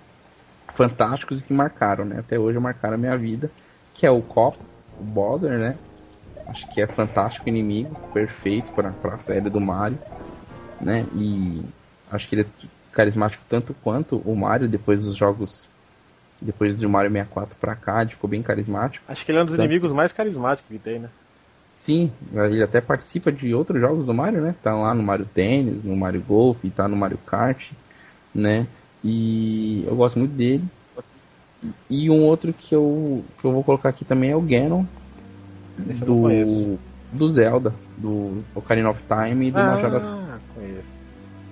fantásticos e que marcaram, né? Até hoje marcaram a minha vida, que é o Cop, o Bowser, né? Acho que é fantástico inimigo, perfeito para a série do Mario né? E acho que ele é carismático tanto quanto o Mario depois dos jogos depois do Mario 64 pra cá, ficou bem carismático. Acho que ele é um dos tanto... inimigos mais carismáticos que tem, né? Sim, ele até participa de outros jogos do Mario, né? Tá lá no Mario Tênis, no Mario Golf, tá no Mario Kart, né? E eu gosto muito dele. E um outro que eu, que eu vou colocar aqui também é o Ganon. Esse do, do Zelda, do Ocarina of Time e do ah. Majora's Conheço.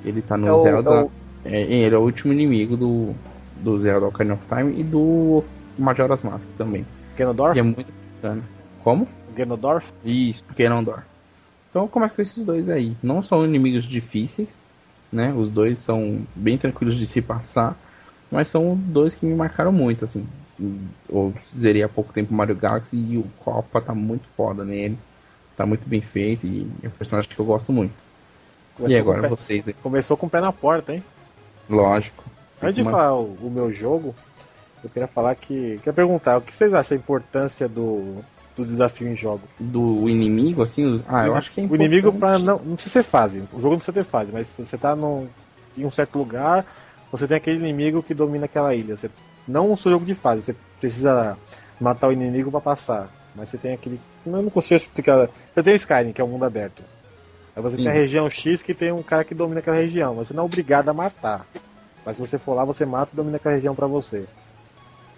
Ele tá no é Zelda. O, é o... É, ele é o último inimigo do, do Zelda Ocarina of Time e do Majora's Mask também. Ganondorf? E é muito bacana. Como? Ganondorf? Isso, Ganondorf. Então como é que esses dois aí? Não são inimigos difíceis, né? Os dois são bem tranquilos de se passar, mas são dois que me marcaram muito, assim. Eu zerei há pouco tempo Mario Galaxy e o Copa tá muito foda nele. Tá muito bem feito e é um personagem que eu gosto muito. Começou e agora com vocês, aí? Começou com o pé na porta, hein? lógico. Antes de Uma- falar o, o meu jogo, eu queria falar que. Queria perguntar, o que vocês acham da importância do, do desafio em jogo? do inimigo, assim, ah, eu acho que é O inimigo importante. pra não, não precisa ser fase. O jogo não precisa ter fase, mas se você tá num, em um certo lugar, você tem aquele inimigo que domina aquela ilha. Você, não o seu jogo de fase, você precisa matar o inimigo pra passar. Mas você tem aquele. Eu não consigo explicar. Você tem Skyrim, que é um mundo aberto. Aí você Sim. tem a região X que tem um cara que domina aquela região. Você não é obrigado a matar. Mas se você for lá, você mata e domina aquela região pra você.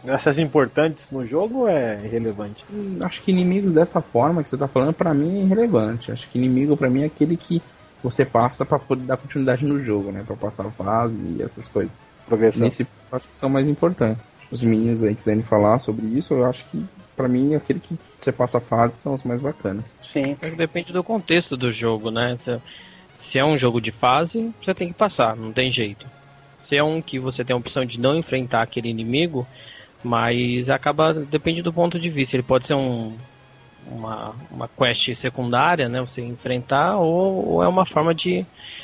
Essas importantes no jogo é irrelevante? Hum, Acho que inimigos dessa forma que você tá falando, pra mim é irrelevante. Acho que inimigo pra mim é aquele que você passa pra poder dar continuidade no jogo, né? Pra passar a fase e essas coisas. Progressão. Nesse acho que são mais importantes. Os meninos aí quiserem falar sobre isso, eu acho que pra mim aquele que você passa a fase são os mais bacanas. Sim. É Depende do contexto do jogo, né? Se- Se é um jogo de fase, você tem que passar, não tem jeito. Se é um que você tem a opção de não enfrentar aquele inimigo, mas acaba, depende do ponto de vista. Ele pode ser um, uma, uma quest secundária, né? Você enfrentar, ou, ou é uma forma de,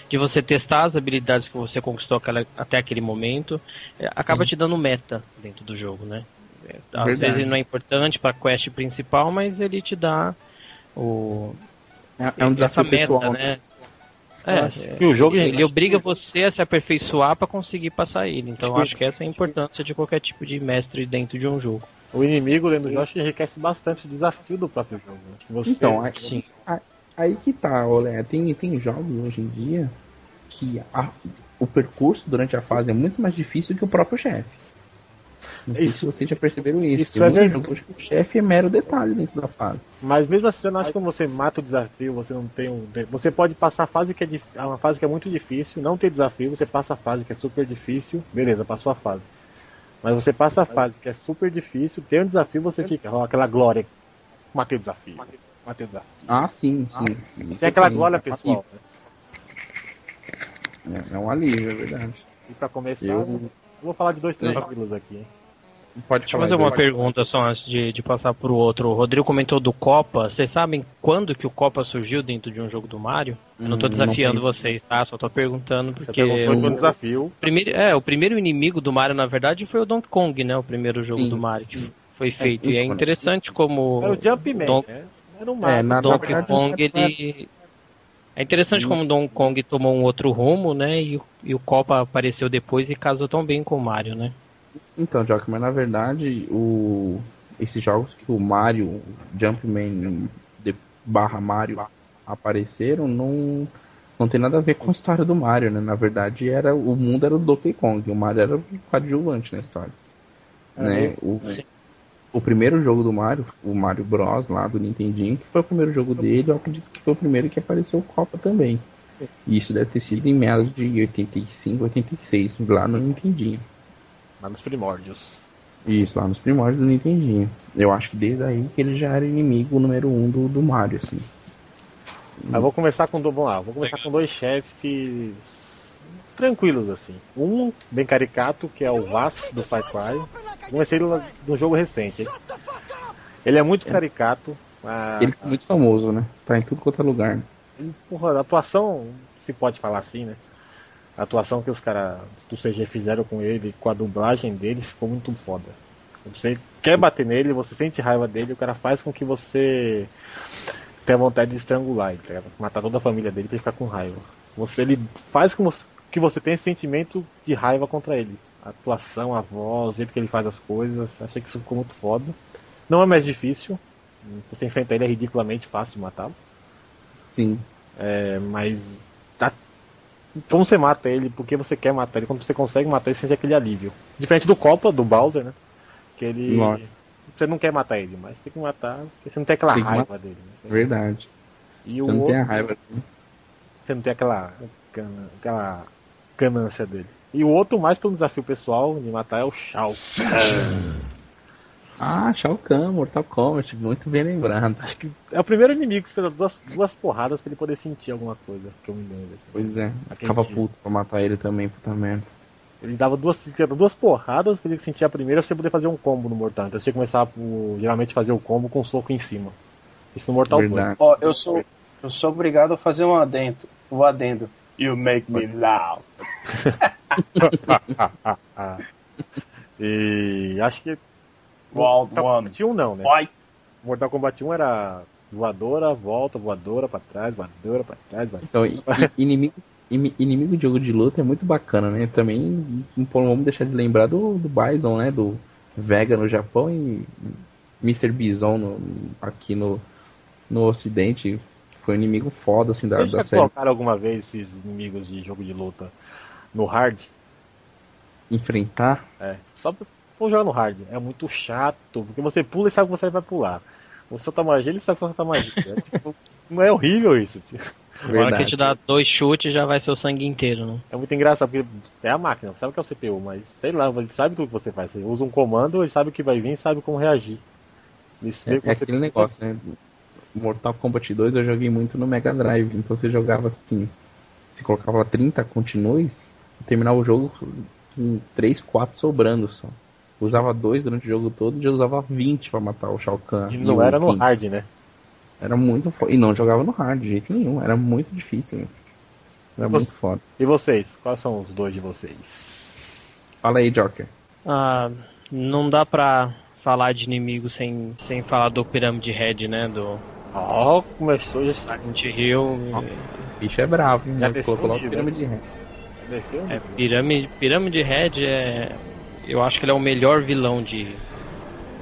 de você testar as habilidades que você conquistou aquela- até aquele momento. É, acaba te dando meta dentro do jogo, né? É, Às Verdade. vezes ele não é importante para a quest principal, mas ele te dá o, É, é um essa desafio meta, pessoal, né? Eu É, acho que o jogo ele obriga você a se aperfeiçoar para conseguir passar ele. Então Acho que- acho que essa é a importância de qualquer tipo de mestre dentro de um jogo. O inimigo dentro do jogo acho que enriquece bastante o desafio do próprio jogo. né? Você, Então, aí, Sim. aí que tá, Olé. Tem, tem jogos hoje em dia que a- o percurso durante a fase é muito mais difícil que o próprio chefe. Não sei Isso- se vocês já perceberam isso. isso é verdade. o chefe é mero detalhe dentro da fase. Mas mesmo assim, eu não acho que quando você mata o desafio, você não tem um. Você pode passar a fase que é, dif- é uma fase que é muito difícil, não tem desafio, você passa a fase que é super difícil, beleza, passou a fase. Mas você passa a fase que é super difícil, tem um desafio, você fica, ó, aquela glória. Matei o desafio. Matei o desafio. Ah, sim, sim. sim. Isso Tem aquela glória pessoal. né? É, é um alívio, é verdade. E pra começar, Eu- eu vou falar de dois tranquilos aqui. hein? Pode Deixa eu fazer uma pergunta só antes de, de passar pro outro. O Rodrigo comentou do Copa. Vocês sabem quando que o Copa surgiu dentro de um jogo do Mario? Eu não tô Hum, desafiando não vocês, tá? Só tô perguntando Você porque perguntou de um o desafio. primeiro, é, o primeiro inimigo do Mario, na verdade, foi o Donkey Kong, né? O primeiro jogo Sim. do Mario que foi feito. e é então, interessante como Era o Jumpman, Don- né? Era um É, Mario. na- Donkey verdade, Kong, é- ele. É interessante como o Donkey Kong tomou um outro rumo, né? E, o- e o Copa apareceu depois e casou tão bem com o Mario, né? Então, Jock, mas na verdade, o... esses jogos que o Mario, Jumpman de... barra Mario apareceram, não... não tem nada a ver com a história do Mario, né? Na verdade, era o mundo era o Donkey Kong, o Mario era o coadjuvante na história. né? O... Sim. O primeiro jogo do Mario, o Mario Bros. lá do Nintendinho, que foi o primeiro jogo dele, eu acredito que foi o primeiro que apareceu o Copa também. E isso deve ter sido em meados de 85, 86, lá no Nintendinho. Lá nos primórdios. Isso, lá nos primórdios do Nintendinho. Eu acho que desde aí que ele já era inimigo número um do, do Mario, assim. Eu vou começar com do- vou começar com dois chefes tranquilos assim. Um bem caricato, que é o Vass do Far Cry. Comecei ele no jogo recente. Ele é muito caricato. A, Ele é muito famoso, né? Tá em tudo quanto é lugar. porra, a atuação, se pode falar assim, né? A atuação que os caras do CG fizeram com ele, com a dublagem dele, ficou muito foda. Você quer bater nele, você sente raiva dele, o cara faz com que você tenha vontade de estrangular ele, tá matar toda a família dele pra ele ficar com raiva. Você, ele faz com você- que você tenha esse sentimento de raiva contra ele. A atuação, a voz, o jeito que ele faz as coisas, achei que isso ficou muito foda. Não é mais difícil, você enfrenta ele é ridiculamente fácil matá-lo. Sim. É, mas tá- como você mata ele, porque você quer matar ele, quando você consegue matar ele, você sente aquele alívio. Diferente do Copa, do Bowser, né? Que ele. Lógico. Você não quer matar ele, mas tem que matar, porque você não tem aquela Tem raiva dele. né? Verdade. E o Você não tem a outro, raiva. você não tem aquela, aquela ganância dele. E o outro, mais pelo desafio pessoal de matar, é o Shao. Ah, Shao Kahn, Mortal Kombat, muito bem lembrado. Acho que é o primeiro inimigo que espera duas, duas porradas pra ele poder sentir alguma coisa, que eu me lembro. assim. Pois é, Aquele dia. puto pra matar ele também, puta merda. Ele dava duas, duas porradas, que ele sentia a primeira, você poder fazer um combo no Mortal. Então você começar por, geralmente fazer o combo com um soco em cima. Isso no Mortal Verdade. Ó, eu sou, eu sou obrigado a fazer um adendo. Um adendo. You make me loud. e acho que. Round Mortal one. Kombat 1 não, né? Fight. Mortal Kombat 1 era voadora, volta, voadora pra trás, voadora pra trás, voadora. Então, inimigo, imi- inimigo de jogo de luta é muito bacana, né? Também não vamos deixar de lembrar do, do Bison, né? Do Vega no Japão e Mr. Bison no- aqui no, no Ocidente. Foi um inimigo foda, assim, da, Vocês da já série. colocaram alguma vez esses inimigos de jogo de luta no hard? Enfrentar. É. Só pra for jogar no hard. É muito chato, porque você pula e sabe que você vai pular. Você solta magia, ele sabe que você solta magia. É, tipo, não é horrível isso. tio. Agora que Verdade. te dá dois chutes já vai ser o sangue inteiro, né? É muito engraçado, porque é a máquina, sabe que é o CPU, mas sei lá, ele sabe tudo que você faz. Você usa um comando, ele sabe o que vai vir e sabe como reagir. É, que é aquele negócio, né? Mortal Kombat 2 eu joguei muito no Mega Drive. Então você jogava assim. Se colocava 30 continues, terminava o jogo com 3, 4 sobrando só. Usava dois durante o jogo todo e já usava 20 pra matar o Shao Kahn. E e não o era no King. hard, né? Era muito foda. E não jogava no hard de jeito nenhum. Era muito difícil. Era Você- muito foda. E vocês? Quais são os dois de vocês? Fala aí, Joker. Ah, não dá pra falar de inimigo sem, sem falar do Pyramid Head, né? Do Ó, começou já Silent Hill. O bicho é bravo, hein? Já colocou o logo pirâmide de ré. desceu, É, né? Pyramid, Pyramid Head é. Eu acho que ele é o melhor vilão de,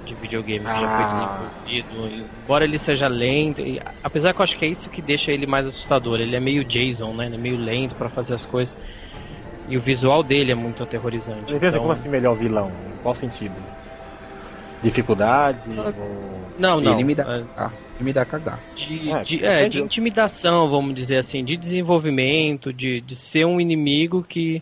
de videogame que Ah. já foi desenvolvido. Embora ele seja lento, e, apesar que eu acho que é isso que deixa ele mais assustador. Ele é meio Jason, né? Ele é meio lento pra fazer as coisas. E o visual dele é muito aterrorizante. Entendi então- como assim melhor vilão? Em qual sentido? Dificuldade? Ah, ou... Não, não. Ele me dá é, cagaço. Ele me dá cagaço. de, É, de, é, de intimidação, vamos dizer assim, de desenvolvimento, de, de ser um inimigo que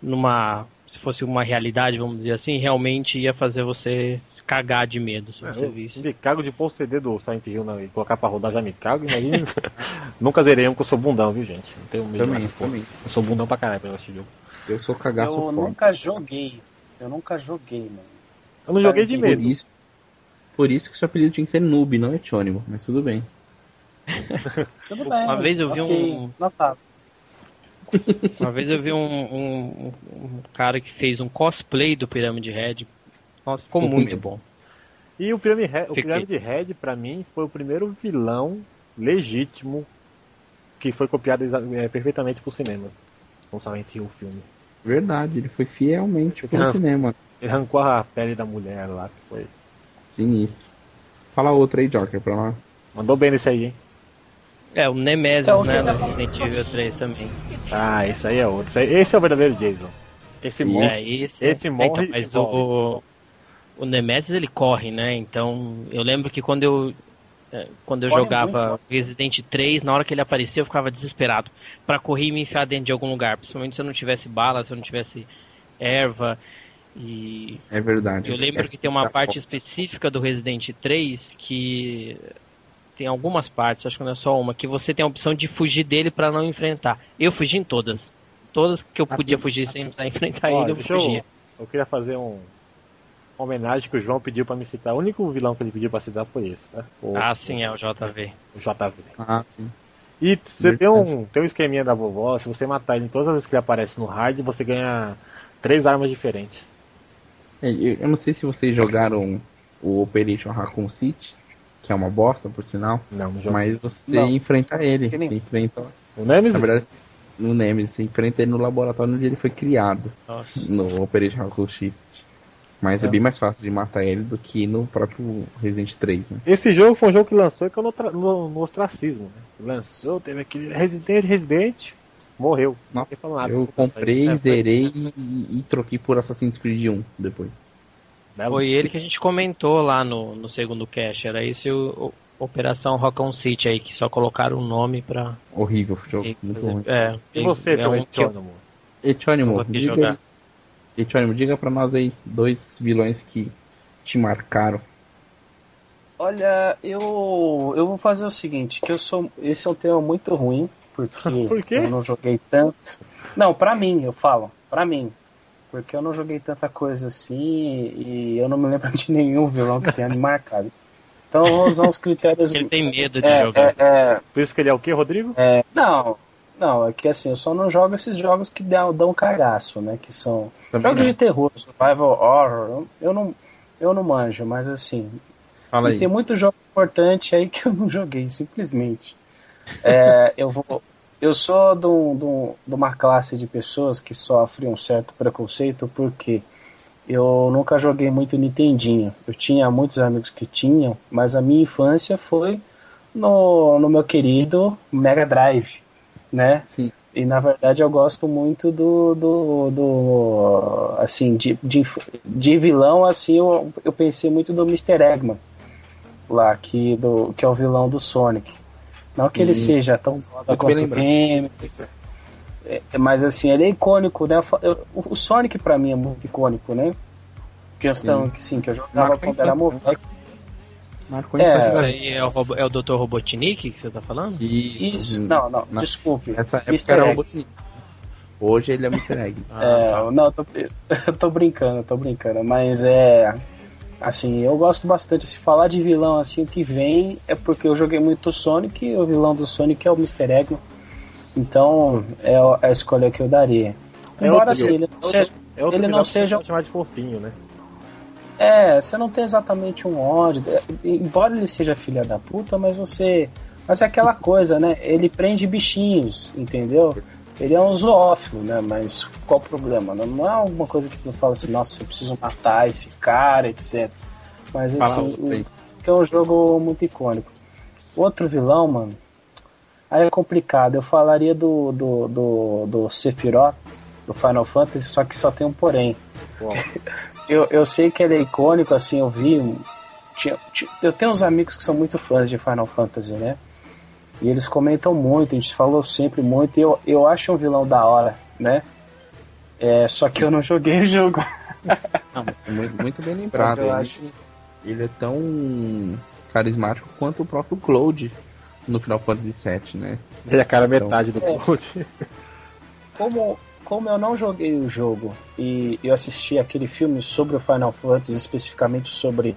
numa se fosse uma realidade, vamos dizer assim, realmente ia fazer você se cagar de medo se É, você eu visse. me cago de pôr o CD do Silent Hill na- e colocar pra rodar, já me cago, imagina. Nunca zerei um que eu sou bundão, viu, gente? Não tenho medo Também, também. Eu sou bundão pra caralho pra esse jogo. Eu sou cagaço Eu foda. nunca joguei. Eu nunca joguei, mano. Eu não joguei de medo. isso, por isso que seu apelido tinha que ser noob, não etônimo. Mas tudo bem. Tudo bem. Uma vez eu vi ok, um- Notado. Uma vez eu vi um, um- um cara que fez um cosplay do Pyramid Head. Nossa, ficou muito medo. bom. E o Pyramid Head, o. Pyramid Head, pra mim, foi o primeiro vilão legítimo que foi copiado é, perfeitamente pro cinema. Silent Hill, o filme. Verdade, ele foi fielmente pro Nossa. cinema. Ele arrancou a pele da mulher lá, que foi. Sinistro. Fala outra aí, Joker, pra nós. Mandou bem nesse aí, hein? É, o Nemesis, Então, né, no Resident Evil 3 também. Ah, esse aí é outro. Esse, é o verdadeiro Jason. Esse morre. É, esse, esse é, morre então, mas o, o Nemesis ele corre, né? Então eu lembro que quando eu é, quando eu Corre jogava muito. Resident 3, na hora que ele aparecia eu ficava desesperado pra correr e me enfiar dentro de algum lugar, principalmente se eu não tivesse bala, se eu não tivesse erva e É verdade. eu lembro É- que tem uma parte específica do Resident 3 que tem algumas partes, acho que não é só uma, que você tem a opção de fugir dele pra não enfrentar. Eu fugi em todas. Todas que eu Ah, podia fugir sem precisar enfrentar Ó, ele, eu deixa eu- fugia. Eu queria fazer um uma homenagem que o João pediu pra me citar. O único vilão que ele pediu pra citar foi esse, tá? O, Ah, sim, é o JV. o JV. Ah, sim. E você tem um, tem um esqueminha da vovó, se você matar ele todas as vezes que ele aparece no hard, você ganha três armas diferentes. É, eu, eu não sei se vocês jogaram o Operation Raccoon City, que é uma bosta, por sinal. Não, no jogo. Mas você Não. enfrenta ele. Que nem- Você enfrenta. O Nemesis? Na verdade, no Nemesis, você enfrenta ele no laboratório onde ele foi criado. Nossa. No Operation Raccoon City. Mas é. É. bem mais fácil de matar ele do que no próprio Resident 3, né? Esse jogo foi um jogo que lançou e caiu no, otra- no- no ostracismo. Né? Lançou, teve aquele Resident, Resident, morreu. Não, falou nada. Eu comprei, É, foi- zerei e, e troquei por Assassin's Creed 1 depois. Foi ele que a gente comentou lá no, no segundo cast. Era esse o, o- Operação Rock'n'City City aí, que só colocaram o nome pra. Horrível o jogo, muito ruim. É, E você, é seu um que eu- Etônimo? Etônimo, diga aí. Etônimo, diga pra nós aí dois vilões que te marcaram. Olha, eu eu vou fazer o seguinte, que eu sou esse é um tema muito ruim, porque Por quê? eu não joguei tanto. Não, pra mim, eu falo, pra mim. porque eu não joguei tanta coisa assim e eu não me lembro de nenhum vilão que tenha me marcado. Então vamos usar os critérios. Ele tem medo de é, jogar. é, é, Por isso que ele é o quê, Rodrigo? é, não, não, é que assim, eu só não jogo esses jogos que dão, dão cagaço, né? Que são Também jogos não. de terror, survival horror. eu- Eu não, eu não manjo, mas assim, Fala e aí. tem muito jogo importante aí que eu não joguei, simplesmente. É, eu vou. Eu sou de, um- de um- uma classe de pessoas que sofre um certo preconceito porque eu nunca joguei muito Nintendinho. Eu tinha muitos amigos que tinham, mas a minha infância foi no, no meu querido Mega Drive, né? Sim. E na verdade eu gosto muito do, do, do assim, de, de, de vilão, assim, eu, eu pensei muito do Mr. Eggman lá, que, do, que é o vilão do Sonic. Não que ele Hum. seja tão foda quanto o. Nemesis, é, mas assim, ele é icônico, né? Eu o Sonic pra mim é muito icônico, né? Questão Sim. que sim, que eu jogava Marca quando era infância, moleque. Marcou É. Isso aí é o, é o Dr. Robotnik que você tá falando? Isso. Isso, não, não, Na- desculpe. Época Mr. era. Robotnik. Hoje ele é Mr. Egg. Ah, É, tá. não, eu tô, eu tô brincando, eu tô brincando, mas é. Assim, eu gosto bastante. Se falar de vilão assim, o que vem é porque eu joguei muito Sonic e o vilão do Sonic é o Mr. Eggman. Então, é a escolha que eu daria. É Embora assim, ele não seja. É Ele não seja- chamar de fofinho, né? É, você não tem exatamente um ódio. é, Embora ele seja filha da puta, mas você. Mas é aquela coisa, né? Ele prende bichinhos, entendeu? Ele é um zoófilo, né? Mas qual o problema? Não, é alguma coisa que eu falo assim, nossa, eu preciso matar esse cara, etc. Mas Fala assim, que é um jogo muito icônico. Outro vilão, mano, aí é complicado. Eu falaria do, do, do, do Sephiroth, do Final Fantasy, só que só tem um porém. Eu, eu sei que ele é icônico, assim, eu vi. tinha- tinha- eu tenho uns amigos que são muito fãs de Final Fantasy, né? E eles comentam muito, a gente falou sempre muito, e eu, eu acho um vilão da hora, né? É, só que eu não joguei o jogo. Não, é muito, muito bem lembrado. eu Ele, acho- ele é tão carismático quanto o próprio Cloud no Final Fantasy VII, né? ele é a cara metade do É. Cloud. Como, como eu não joguei o jogo e eu assisti aquele filme sobre o Final Fantasy, especificamente sobre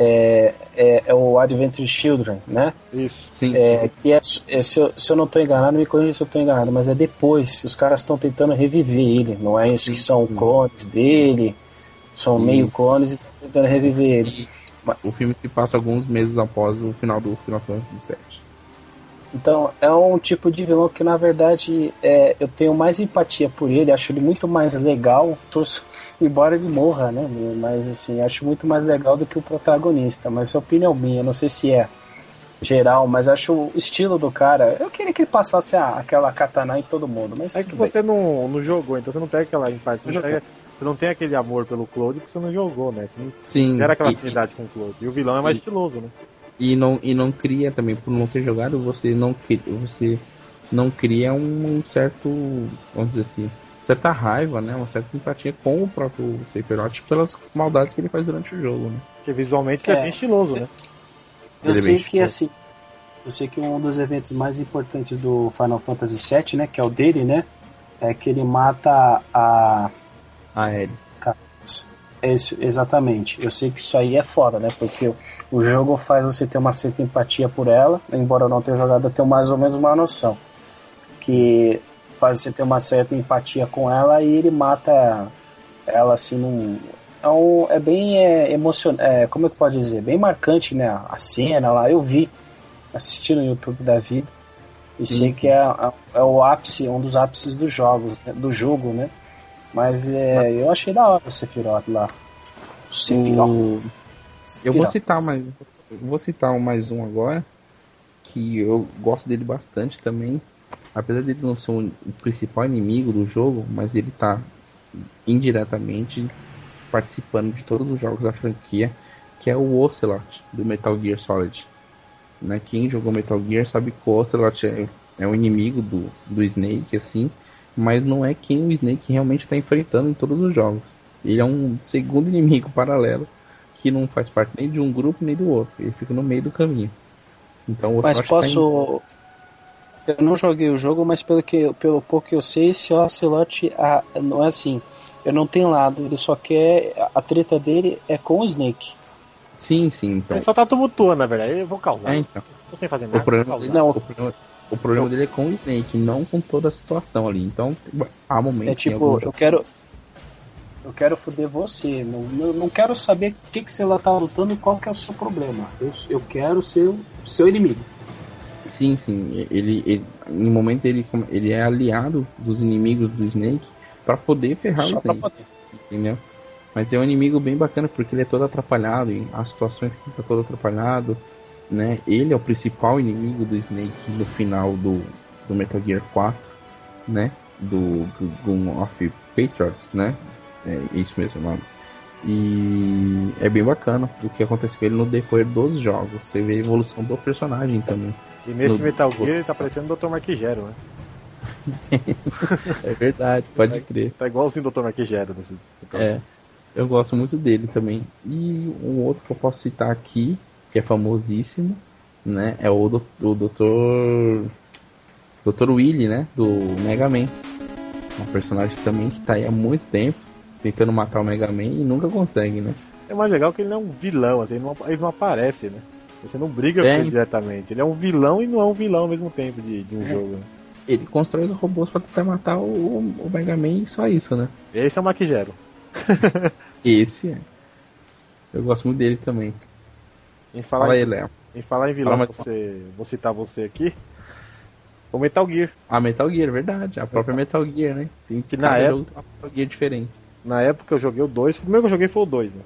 é, é, é o Adventure Children, né? Isso. Sim. É, que é, é, se, eu, se eu não estou enganado, me corrija se eu estou enganado, mas é depois. Os caras estão tentando reviver ele, não é isso? Que são Sim. clones dele, são Sim. meio clones e estão tentando reviver ele. E o filme se passa alguns meses após o final do Final Fantasy VII. Então é um tipo de vilão que na verdade é, eu tenho mais empatia por ele, acho ele muito mais legal, torço- embora ele morra, né? Mas assim, acho muito mais legal do que o protagonista. Mas é opinião minha, não sei se é geral, mas acho o estilo do cara. Eu queria que ele passasse a- aquela katana em todo mundo, mas É que bem. você não, não jogou, então você não pega aquela empatia, você Não não, pega- você não tem aquele amor pelo Cloud porque você não jogou, né? Você não Sim. gera aquela e- afinidade com o Cloud. E o vilão é mais e- estiloso, né? E não, e não cria também, por não ter jogado, você não, você não cria um certo, vamos dizer assim, certa raiva, né? Uma certa empatia com o próprio Sephiroth pelas maldades que ele faz durante o jogo, né? Porque visualmente ele é É. bem estiloso, né? Eu Ele sei que estiloso. assim, eu sei que um dos eventos mais importantes do Final Fantasy VII, né, que é o dele, né, é que ele mata a A Ellie. esse, exatamente. Eu sei que isso aí é foda, né, porque o, o jogo faz você ter uma certa empatia por ela, embora eu não tenha jogado, eu tenho mais ou menos uma noção que faz você ter uma certa empatia com ela e ele mata ela assim num é, um, é bem é, emocionante, é, como é que pode dizer? Bem marcante, né? A cena lá, eu vi, assisti no YouTube da vida, e Sim, sei que é, é o ápice, um dos ápices dos jogos, né, do jogo, né? Mas é, eu achei da hora o Sephiroth lá. O Sephiroth. O- Eu vou citar mais, vou citar mais um agora que eu gosto dele bastante também, apesar dele não ser o principal inimigo do jogo, mas ele tá indiretamente participando de todos os jogos da franquia, que é o Ocelot do Metal Gear Solid. Né? Quem jogou Metal Gear sabe que o Ocelot é, é um inimigo do, do Snake, assim, mas não é quem o Snake realmente está enfrentando em todos os jogos. Ele é um segundo inimigo paralelo que não faz parte nem de um grupo nem do outro. Ele fica no meio do caminho. Então o Mas tá posso. Eu não joguei o jogo, mas pelo, que, pelo pouco que eu sei, esse Ocelot ah, não é assim. Eu não tenho lado, ele só quer. A treta dele é com o Snake. Sim, sim, então. Ele só tá tumultuando, na verdade. Eu vou causar. É, então. Tô sem fazer nada. O problema, dele. Não. o problema, o problema dele é com o Snake, não com toda a situação ali. Então, há momentos É tipo, eu quero. Eu quero foder você. Não, não, não quero saber o que, que você lá tá lutando e qual que é o seu problema. Eu, eu quero ser o seu inimigo. Sim, sim. Ele, ele em momento ele, ele é aliado dos inimigos do Snake pra poder ferrar Só o Snake, poder. entendeu? Mas é um inimigo bem bacana porque ele é todo atrapalhado em as situações que ele tá todo atrapalhado, né? Ele é o principal inimigo do Snake no final do, do Metal Gear 4, né? Do Gun of Patriots, né? É isso mesmo o nome. E é bem bacana o que acontece com ele no decorrer dos jogos. Você vê a evolução do personagem também. E nesse No- Metal Gear ele tá parecendo o Dr. Marquigero, né? É verdade, pode crer. Tá igualzinho o Dr. Marquigero nesse. É, eu gosto muito dele também. E um outro que eu posso citar aqui, que é famosíssimo, né? É o, do, o Dr. Dr. Willy, né? Do Mega Man. Um personagem também que tá aí há muito tempo tentando matar o Mega Man e nunca consegue, né? É mais legal que ele não é um vilão, assim, ele não, ele não aparece, né? Você não briga É. com ele diretamente. Ele é um vilão e não é um vilão ao mesmo tempo de, de um É. jogo. Ele constrói os robôs pra tentar matar o, o Mega Man e só isso, né? Esse é o Marquigero. Esse é. Eu gosto muito dele também. Em falar, Fala aí, em, Léo. em falar em vilão, Fala você, vou citar você aqui. O Metal Gear. A Metal Gear, verdade. A própria Metal Gear, né? Tem Que na época- Metal Gear diferente. Na época eu joguei o 2. O primeiro que eu joguei foi o 2, né?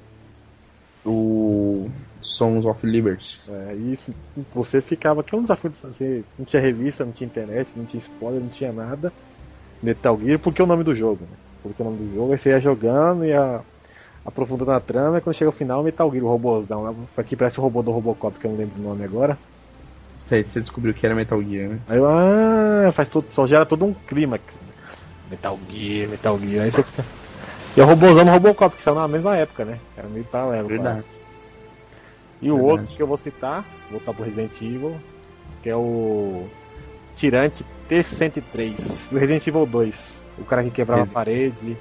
O Sons of Liberty. É, e você ficava. Que é um desafio de você. Não tinha revista, não tinha internet, não tinha spoiler, não tinha nada. Metal Gear, porque é o nome do jogo, né? Porque é o nome do jogo, aí você ia jogando, ia aprofundando a trama, e quando chega o final, Metal Gear, o robôzão lá. Aqui parece o robô do Robocop, que eu não lembro o nome agora. Você, você descobriu que era Metal Gear, né? Aí eu, ah, faz todo, só gera todo um clímax. Metal Gear, Metal Gear, aí você fica. E é o robôzão do Robocop, que saiu na mesma época, né? Era meio paralelo. Verdade. claro. E o Verdade. outro que eu vou citar, vou voltar pro Resident Evil, que é o Tirante T-103, do Resident Evil 2. O cara que quebrava a Esse. parede.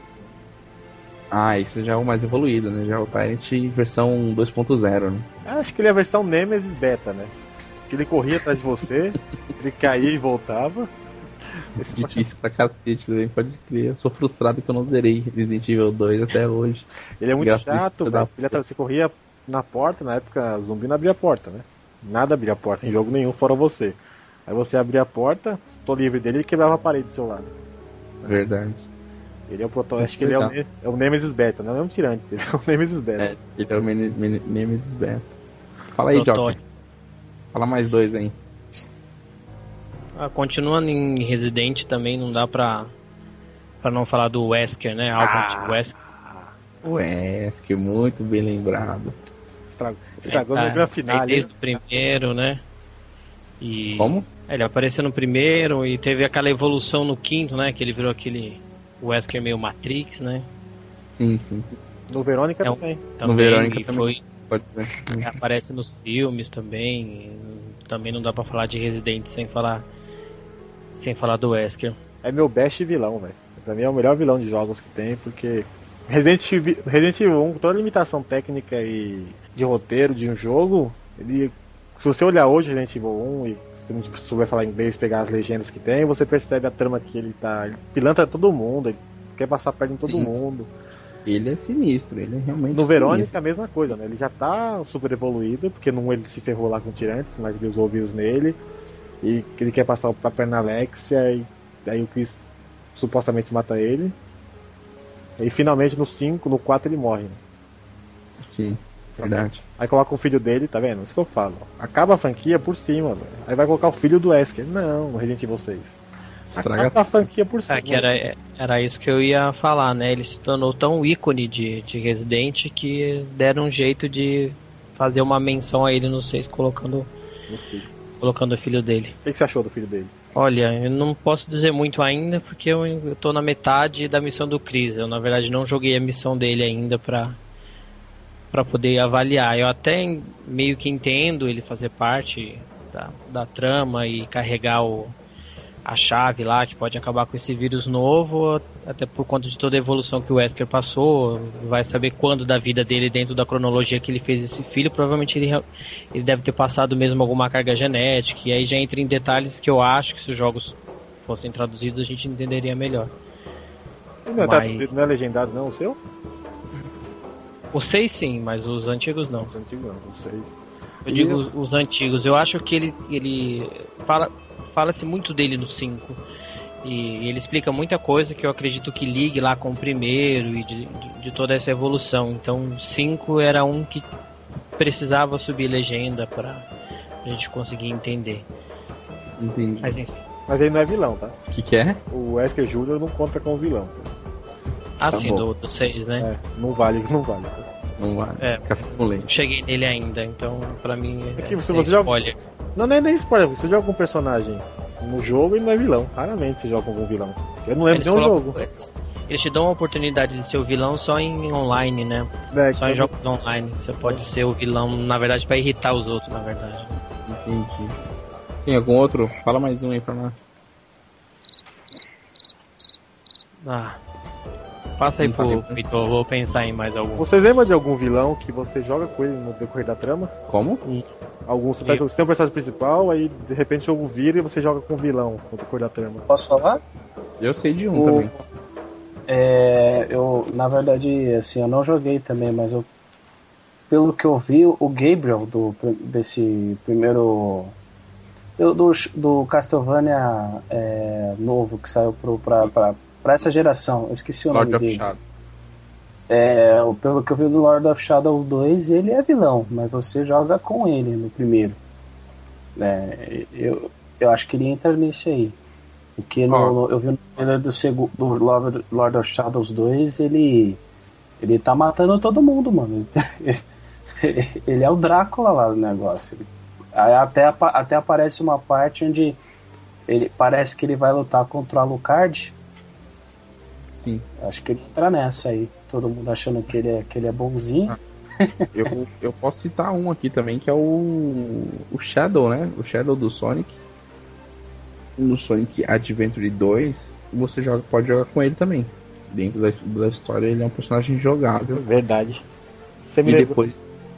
Ah, esse já é o mais evoluído, né? Já é o Tyrant versão 2.0, né? Acho que ele é a versão Nemesis Beta, né? Que ele corria atrás de você, ele caía e voltava. Esse Difícil pra cacete também, pode crer. Eu sou frustrado que eu não zerei Resident Evil 2 até hoje. Ele é muito Graças a chato, velho. Ele Você corria na porta, na época zumbi não abria a porta, né? Nada abria a porta, em jogo nenhum, fora você. Aí você abria a porta, tô livre dele, ele quebrava a parede do seu lado. Verdade. Ele é o proto... Acho que ele é o, Ne- é o Nemesis Beta, não é um tirante, ele é o Nemesis Beta. É, ele é o Nemesis Beta. Fala aí, Joker. Protótipo. Fala mais dois aí. Ah, continuando em Resident também, não dá pra, pra não falar do Wesker, né? Albert Ah. Wesker. O Wesker, muito bem lembrado. Estragou, estragou Tá, no. Desde o primeiro, né? E Como? É, Ele apareceu no primeiro e teve aquela evolução no quinto, né? Que ele virou aquele Wesker meio Matrix, né? Sim, sim. No Verônica É também. Também Verônica e também. foi Pode ser. aparece nos filmes também. Também não dá pra falar de Resident sem falar sem falar do Wesker. É meu best vilão, velho. Pra mim é o melhor vilão de jogos que tem, porque Resident Evil, Resident Evil 1, com toda a limitação técnica e de roteiro de um jogo, ele, se você olhar hoje Resident Evil 1 e se não souber falar inglês, pegar as legendas que tem, você percebe a trama que ele tá. Ele pilantra todo mundo, ele quer passar perto de todo Sim. mundo. Ele é sinistro, ele é realmente No Verônica é a mesma coisa, né? Ele já tá super evoluído, porque não ele se ferrou lá com o Tirantes, mas ele usou o vírus nele. E ele quer passar pra perna Alexia e aí o Chris supostamente mata ele. E finalmente no 5, no 4 ele morre. Né? Sim, verdade. Aí coloca o filho dele, tá vendo? Isso que eu falo. Acaba a franquia por cima, velho. Aí vai colocar o filho do Wesker. Não, Resident Evil 6. Estraga Acaba a franquia por cima. É que era, era isso que eu ia falar, né? Ele se tornou tão ícone de, de Resident que deram um jeito de fazer uma menção a ele no 6 colocando, no filho. colocando o filho dele. O que que você achou do filho dele? Olha, eu não posso dizer muito ainda porque eu, eu tô na metade da missão do Chris. Eu, na verdade, não joguei a missão dele ainda pra, pra poder avaliar. Eu até meio que entendo ele fazer parte da, da trama e carregar o, a chave lá que pode acabar com esse vírus novo, até por conta de toda a evolução que o Wesker passou, vai saber quando da vida dele dentro da cronologia que ele fez esse filho, provavelmente ele, ele deve ter passado mesmo alguma carga genética, e aí já entra em detalhes que eu acho que se os jogos fossem traduzidos a gente entenderia melhor. Não é, mas... não é legendado não o seu? Os seis sim, mas os antigos não. Os antigos não, os seis. Eu e digo eu... Os, os antigos. Eu acho que ele, ele fala fala-se muito dele no 5. E ele explica muita coisa que eu acredito que ligue lá com o primeiro e de, de, de toda essa evolução. Então, 5 era um que precisava subir legenda para a gente conseguir entender. Entendi. Mas enfim. Mas ele não é vilão, tá? O que, que é? O Wesker Jr. não conta com o vilão. Ah, tá sim, bom. do 6, né? É, não vale, não vale. Não vale. É, cheguei nele ainda, então pra mim. É que é, se você joga. Não, nem, nem spoiler, você joga um personagem no jogo e não é vilão. Raramente você joga com algum vilão. Eu não lembro de um jogo. Eles te dão a oportunidade de ser o vilão só em online, né? É, só em jogos online. Você pode é. ser o vilão, na verdade, para irritar os outros, na verdade. Entendi. Tem algum outro? Fala mais um aí pra nós. Ah. Passa aí pro Vitor, vou pensar em mais algum. Você lembra de algum vilão que você joga com ele no decorrer da trama? Como? Algum, você, tá, você tem um personagem principal, aí de repente o jogo vira e você joga com o vilão no decorrer da trama. Posso falar? Eu sei de um o... também. É, eu, na verdade, assim, eu não joguei também, mas eu, pelo que eu vi, o Gabriel do, desse primeiro do, do, do Castlevania é, novo que saiu pro, pra, pra, pra essa geração, eu esqueci o Lord nome dele. Shadow. É, pelo que eu vi do Lord of Shadow 2, ele é vilão, mas você joga com ele no primeiro. É, eu, eu acho que ele entra nesse aí. Porque no, no, eu vi no trailer do, do Lord, Lord of Shadows 2, ele. Ele tá matando todo mundo, mano. ele é o Drácula lá do negócio. Aí até, até aparece uma parte onde ele parece que ele vai lutar contra o Alucard Sim. Acho que ele entra nessa aí. Todo mundo achando que ele é, que ele é bonzinho. Ah, eu, eu posso citar um aqui também, que é o, o Shadow, né? O Shadow do Sonic. No Sonic Adventure 2, você joga, pode jogar com ele também. Dentro da, da história, ele é um personagem jogável. Verdade. Você e depois,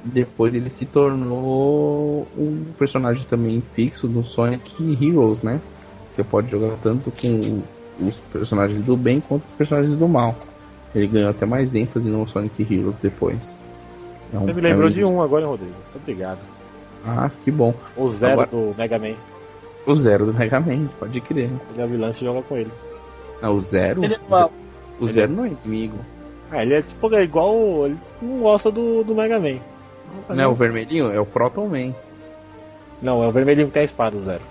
depois ele se tornou um personagem também fixo no Sonic Heroes, né? Você pode jogar tanto com os personagens do bem quanto os personagens do mal. Ele ganhou até mais ênfase no Sonic Heroes depois. É um, Você me lembrou é um... de um agora, Rodrigo. Obrigado. Ah, que bom. O Zero agora... do Mega Man. O Zero do Mega Man, pode crer. Ele é vilão, você joga com ele. Ah, o Zero? Ele é o Zero não é inimigo. Ah, ele é tipo é igual. Ele não gosta do, do Mega Man. Não, não é o vermelhinho? É o Proton Man. Não, é o vermelhinho que tem a espada, o Zero.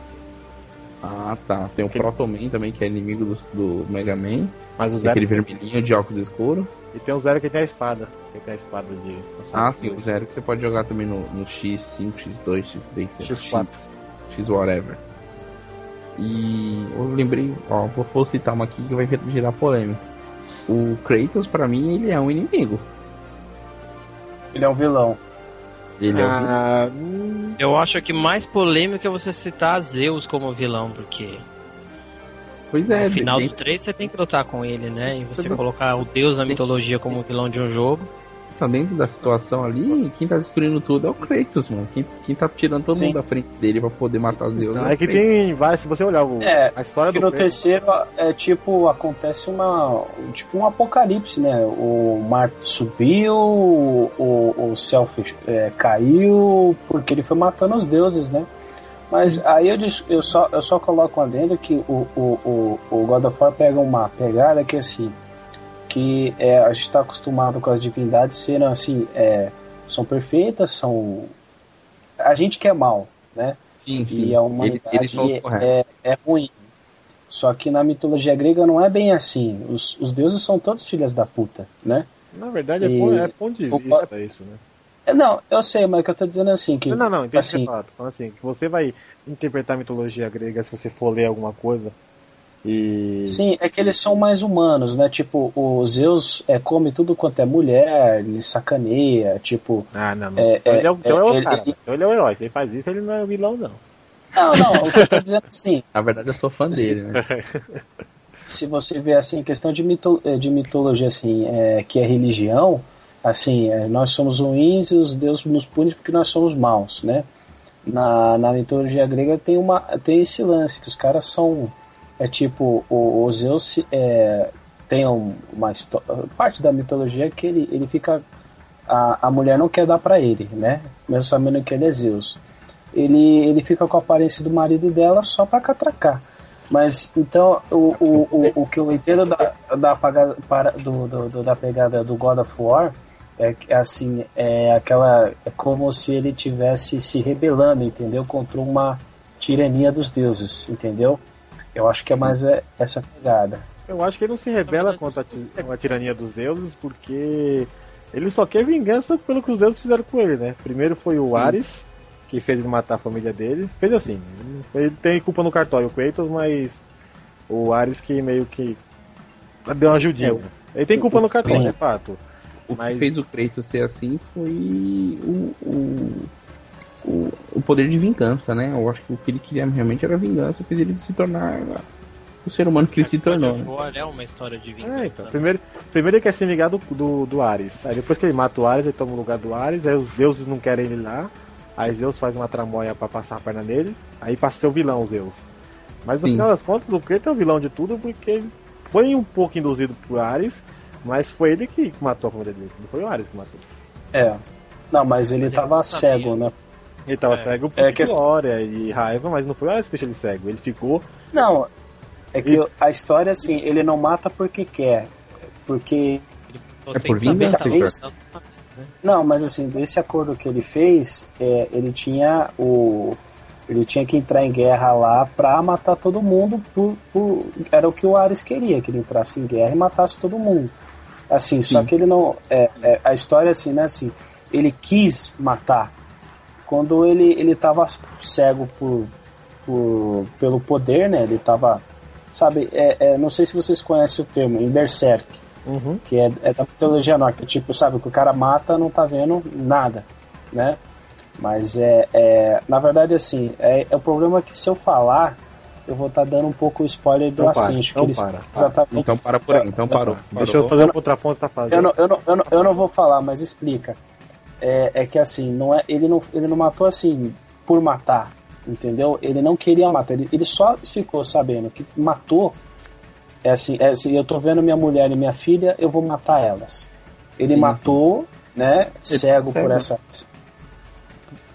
Ah, tá. Tem o que... Proto Man também, que é inimigo do, do Mega Man. Mas o Zero. Aquele vermelhinho de óculos escuros. E tem o Zero que tem a espada. Que tem a espada de. Ah, sim, o Zero que você pode jogar também no, no X5, X2, X3, X4. X, X whatever. E eu lembrei, ó, vou citar uma aqui que vai gerar polêmica. O Kratos, pra mim, ele é um inimigo. Ele é um vilão. Ele é ah. Eu acho que mais polêmico é você citar Zeus como vilão, porque. Pois é, no final do 3 você tem que lutar com ele, né? E você colocar o deus da mitologia como vilão de um jogo tá dentro da situação ali, quem tá destruindo tudo é o Kratos, mano. Quem, quem tá tirando todo Sim. mundo da frente dele pra poder matar Zeus. Não, é, é que tem vai se você olhar o, é, a história que do no Kratos. terceiro é tipo, acontece uma. Tipo um apocalipse, né? O mar subiu, o, o céu fech, é, caiu, porque ele foi matando os deuses, né? Mas aí eu, eu, só, eu só coloco adendo que o, o, o, o God of War pega uma pegada que assim que é, a gente está acostumado com as divindades serem assim, é, são perfeitas, são. A gente que é mal, né? Sim, sim. E a humanidade eles, eles é, é, ruim. Só que na mitologia grega não é bem assim. Os, os deuses são todos filhas da puta, né? Na verdade, é, e... ponto, é ponto de vista o... isso, né? É, não, eu sei, mas o que eu tô dizendo é assim que. Não, não, entendi assim, assim, que você vai interpretar a mitologia grega se você for ler alguma coisa e... Sim, é que eles são mais humanos, né? Tipo, o Zeus é, come tudo quanto é mulher, ele sacaneia, tipo. Ah, não, não. É, então ele é, o, então é, é o ele, cara. Ele, então ele é o herói. Se ele faz isso, ele não é o vilão, não. Não, não, o que eu tô dizendo assim. Na verdade, eu sou fã dele, né? se você vê assim, questão de, mito, eh, de mitologia assim, é, que é religião, assim, é, nós somos ruins e os deuses nos punem porque nós somos maus, né? Na, na mitologia grega tem uma tem esse lance que os caras são é tipo o, o Zeus é, tem uma parte da mitologia que ele, ele fica a, a mulher não quer dar para ele, né? Mesmo sabendo que ele é Zeus. Ele, ele fica com a aparência do marido dela só para catracar. Mas então o, o, o, o que eu entendo da, da, para, do, do, da pegada do God of War é, assim é aquela é como se ele tivesse se rebelando, entendeu? Contra uma tirania dos deuses, entendeu? Eu acho que é mais é, essa pegada. Eu acho que ele não se rebela contra a, a tirania dos deuses porque ele só quer vingança pelo que os deuses fizeram com ele, né? Primeiro foi o Sim. Ares, que fez ele matar a família dele. Fez assim. Ele tem culpa no cartório, o Kratos, mas o Ares que meio que deu uma ajudinha. É, ele tem culpa no cartório, de fato. O mas... que fez o Kratos ser assim foi o, o, o, o, poder de vingança, né? Eu acho que o que ele queria realmente era vingança, fez ele se tornar o ser humano que ele se tornou. Né? É uma história de vingança. É, então. primeiro, primeiro ele quer se vingar do, do, do Ares. Aí depois que ele mata o Ares, ele toma o lugar do Ares, aí os deuses não querem ele lá. Aí Zeus faz uma tramóia para passar a perna nele, aí passa a ser o vilão, Zeus. Mas no Sim. final das contas, o Kratos é o vilão de tudo porque foi um pouco induzido por Ares, mas foi ele que matou a família dele, não foi o Ares que matou. É. Não, mas ele mas tava cego, né? Ele tava é. cego por é que... glória e raiva, mas não foi o Ares que deixou ele cego. Ele ficou. Não, é que e... a história assim, ele não mata porque quer. Porque. É por vingança, fez... Não, mas assim, desse acordo que ele fez, é, ele tinha o. Ele tinha que entrar em guerra lá pra matar todo mundo. Por, por, era o que o Ares queria, que ele entrasse em guerra e matasse todo mundo. Assim, Sim. só que ele não. É, é, a história assim, né? Assim, ele quis matar. Quando ele, ele tava cego por, por, pelo poder, né? Ele tava. Sabe, é, é, não sei se vocês conhecem o termo, em Berserk. Uhum. Que é, é, da mitologia nórdica. Tipo, sabe, que o cara mata não tá vendo nada, né? Mas é, é na verdade, assim, é, é o problema que se eu falar, eu vou estar tá dando um pouco o spoiler do então. Então, eles, para, Exatamente. então para por aí, então parou. parou. Deixa eu fazer um contraponto da fase. Eu não, eu, não, eu, não, eu não vou falar, mas explica. É, é que assim, não é, ele, não, ele não matou assim por matar, entendeu? Ele não queria matar, ele, ele só ficou sabendo que matou é assim, é assim, eu tô vendo minha mulher e minha filha, eu vou matar elas. Ele sim, matou, sim. né, cego, cego por essa.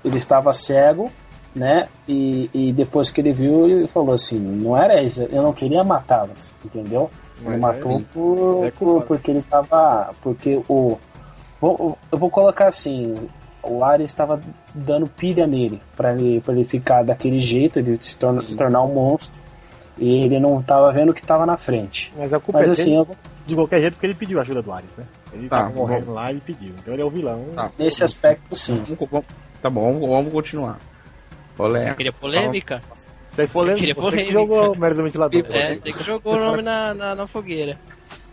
Ele estava cego, né? E, e depois que ele viu, ele falou assim: não era isso, eu não queria matá-las, entendeu? Ele Mas matou é, por, é por, porque ele estava. Porque o. Vou, eu vou colocar assim: o Ares estava dando pilha nele, para ele, pra ele ficar daquele jeito, ele se torna, tornar um monstro e ele não estava vendo o que estava na frente. Mas a culpa Mas, é assim, eu... de qualquer jeito porque ele pediu ajuda do Ares, né? Ele tá, tava morrendo bom. lá e pediu. Então ele é o vilão. Tá. Nesse aspecto, sim. Tá bom, vamos, vamos continuar. Olé. Você queria polêmica? Você, polêmica. Você, polêmica. que jogou o merda do ventilador. É, você que jogou o nome na, na, na fogueira.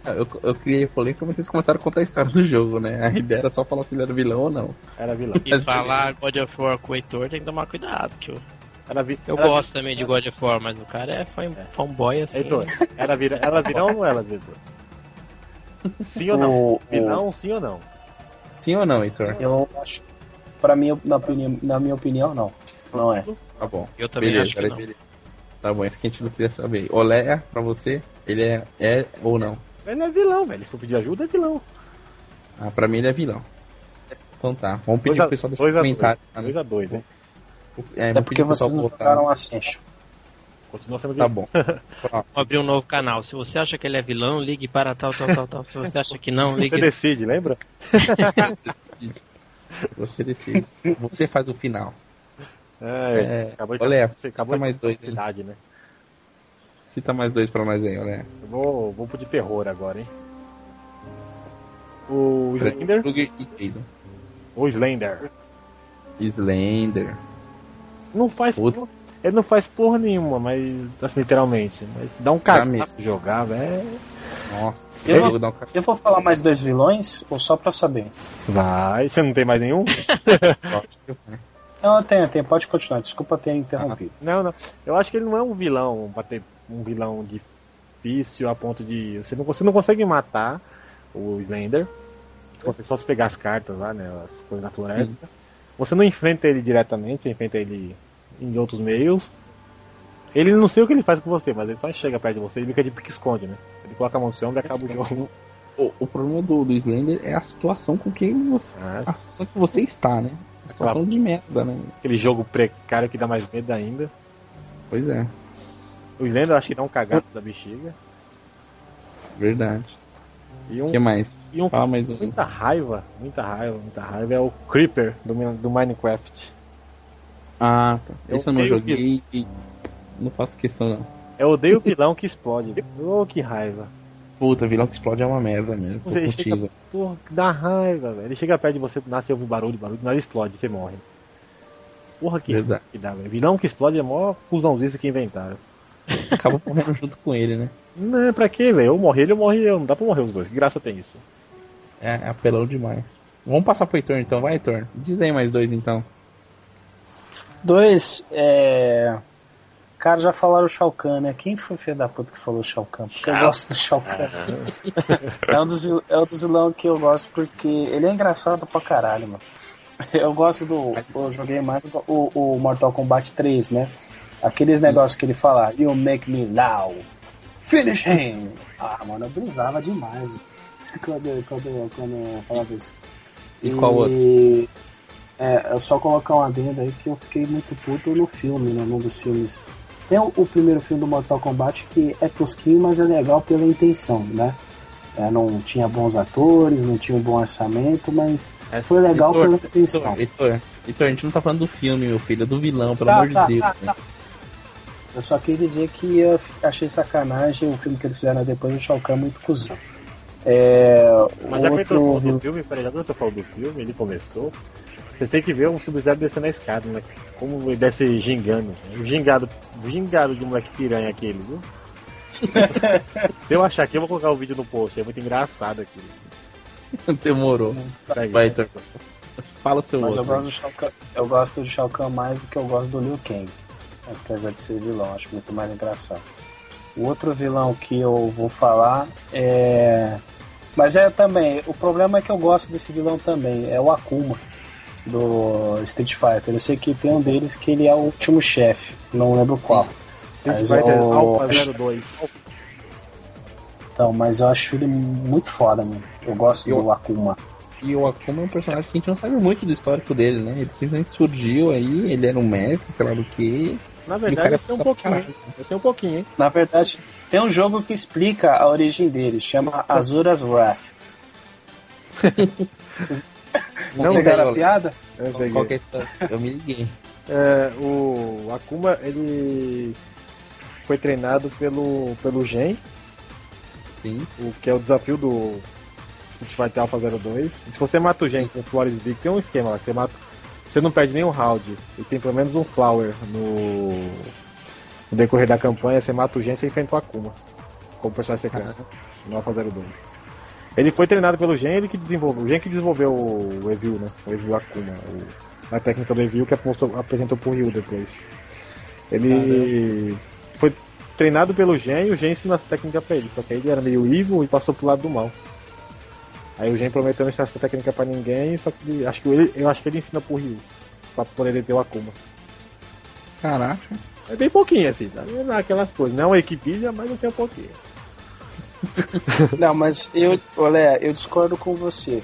Ah, eu, eu criei polêmica, mas vocês começaram a contar a história do jogo, né? A ideia era só falar se ele era vilão ou não. Era vilão. E falar God of War com o Heitor tem que tomar cuidado, que eu ela vi, eu ela gosto vi, também de God of War, mas o cara é, foi, é. fanboy assim. Heitor, ela, vira, ela virão ou não ela, Heitor? Sim ou não? O, vilão, o... sim ou não? Sim ou não, Heitor? Eu acho. Pra mim, na, opinião, na minha opinião, não. Não é. Tá bom. Eu também Beleza, acho que não. Ele... Tá bom, isso que a gente não queria saber. Olé, pra você, ele é, é ou não? Ele é vilão, velho. Se for pedir ajuda, é vilão. Ah, pra mim ele é vilão. Então tá, vamos pedir pro pessoal deixar comentário. 2x2, hein? É, é porque vocês não jogaram Ascension. Continua sendo Tá bom. Vou abrir um novo canal. Se você acha que ele é vilão, ligue para tal, tal, tal, tal. Se você acha que não, ligue. Você decide, lembra? você decide. Você faz o final. É, é, acabou de, olha, você acabou mais dois. Idade, né? Cita mais dois pra nós aí, olha. Eu vou, vou pro de terror agora, hein? O Slender. O Slender. Slender. Não faz. Ele não faz porra nenhuma, mas. Assim, literalmente. Mas dá um cagaço jogar, velho. Nossa. Eu vou, eu vou falar mais dois vilões, ou só pra saber? Vai, você não tem mais nenhum? Não, tem, tem, pode continuar. Desculpa ter interrompido. Não, não. Eu acho que ele não é um vilão, bater um vilão difícil a ponto de. Você não, você não consegue matar o Slender. Você consegue só se pegar as cartas lá, né? As coisas na floresta. Sim. Você não enfrenta ele diretamente, você enfrenta ele em outros meios. Ele não sei o que ele faz com você, mas ele só chega perto de você e fica de pique-esconde, né? Ele coloca a mão no seu ombro e acaba o jogo. O, o problema do, do Slender é a situação com quem você. Ah, a situação que você está, né? A situação de merda, né? Aquele jogo precário que dá mais medo ainda. Pois é. O Slender eu acho que dá um cagado da bexiga. Verdade. E um, que mais? E um, Fala mais um. Muita raiva, muita raiva, muita raiva é o Creeper do, do Minecraft. Ah, tá. Eu Esse eu não joguei e não faço questão não. Eu odeio o vilão que explode. oh, que raiva. Puta, vilão que explode é uma merda mesmo. Tô ele chega, porra, dá raiva, velho. Ele chega perto de você, nasce ouve barulho, barulho, mas explode, você morre. Porra, que, que dá, velho. Vilão que explode é mó cuzãozinho que inventaram. Acaba morrendo junto com ele, né? Não, pra quê, velho? Eu morri ele, eu morri eu. Não dá pra morrer os dois. Que graça tem isso? É, é apelão demais. Vamos passar pro Heitor então, vai, Heitor. Diz aí mais dois então. Dois, é. Cara, já falaram o Shao Kahn, né? Quem foi o filho da puta que falou Shao Kahn? Porque eu gosto do Shao Kahn. é, um dos, é um dos vilões que eu gosto porque ele é engraçado pra caralho, mano. Eu gosto do. Eu joguei mais o, o Mortal Kombat 3, né? Aqueles negócios que ele fala, You make me now. Finish him! Ah, mano, eu brisava demais quando, quando, quando eu falava isso. E, e qual outro? É, eu só colocar um adendo aí que eu fiquei muito puto no filme, né? Num dos filmes. Tem o, o, primeiro filme do Mortal Kombat que é tosquinho, mas é legal pela intenção, né? É, não tinha bons atores, não tinha um bom orçamento, mas é, foi legal Heitor, pela intenção. Heitor, Heitor, a gente não tá falando do filme, meu filho, é do vilão, pelo tá, amor tá, de Deus. Tá, né? Eu só queria dizer que eu achei sacanagem o filme que eles fizeram depois do Shao Kahn muito cuzão. É, Mas já outro... que eu do filme, peraí, já que eu tô falando do filme, ele começou. Você tem que ver um Sub-Zero descendo a escada, né? Como ele desce gingando. O gingado, gingado de moleque piranha aquele, viu? Se eu achar aqui, eu vou colocar o vídeo no post. É muito engraçado aqui. Demorou. Segue, Vai, então. Fala o seu Mas outro. Eu gosto, Kahn, eu gosto do Shao Kahn mais do que eu gosto do Liu Kang apesar de ser vilão, acho muito mais engraçado. O outro vilão que eu vou falar é. Mas é também. O problema é que eu gosto desse vilão também. É o Akuma do Street Fighter. Eu sei que tem um deles que ele é o último chefe. Não lembro qual. Street Fighter eu... Alpha 02. Então, mas eu acho ele muito foda, mano. Eu gosto eu... do Akuma. E o Akuma é um personagem que a gente não sabe muito do histórico dele, né? Ele simplesmente surgiu aí, ele era um mestre, sei lá do que, na verdade, eu sei um pouquinho, hein? Eu sei um pouquinho, hein? Na verdade, tem um jogo que explica a origem dele, chama Azura's Wrath. Não pegaram a piada? Eu, peguei. É eu me liguei. É, o Akuma, ele foi treinado pelo, pelo Gen. Sim. O que é o desafio do Street Fighter Alpha 02. E se você mata o Gen com Flores Big, tem um esquema lá, que você mata você não perde nenhum round e tem pelo menos um flower no, no decorrer da campanha, você mata o Gen e enfrenta o Akuma como personagem secreto no Alpha 02. Ele foi treinado pelo Gen, ele que desenvolveu, o Gen que desenvolveu o Evil, né? O Evil Akuma, o, a técnica do Evil que apostou, apresentou pro Ryu depois. Ele uhum. foi treinado pelo Gen e o Gen ensinou essa técnica pra ele, só que ele era meio evil e passou pro lado do mal. Aí o Gen prometeu não ensinar essa técnica pra ninguém, só que acho que ele, eu acho que ele ensina pro Ryu. Pra poder deter o Akuma. Caraca. É bem pouquinho assim, tá? Não é aquelas coisas. Não é uma equipe, mas assim é um pouquinho. não, mas eu, olha, eu discordo com você.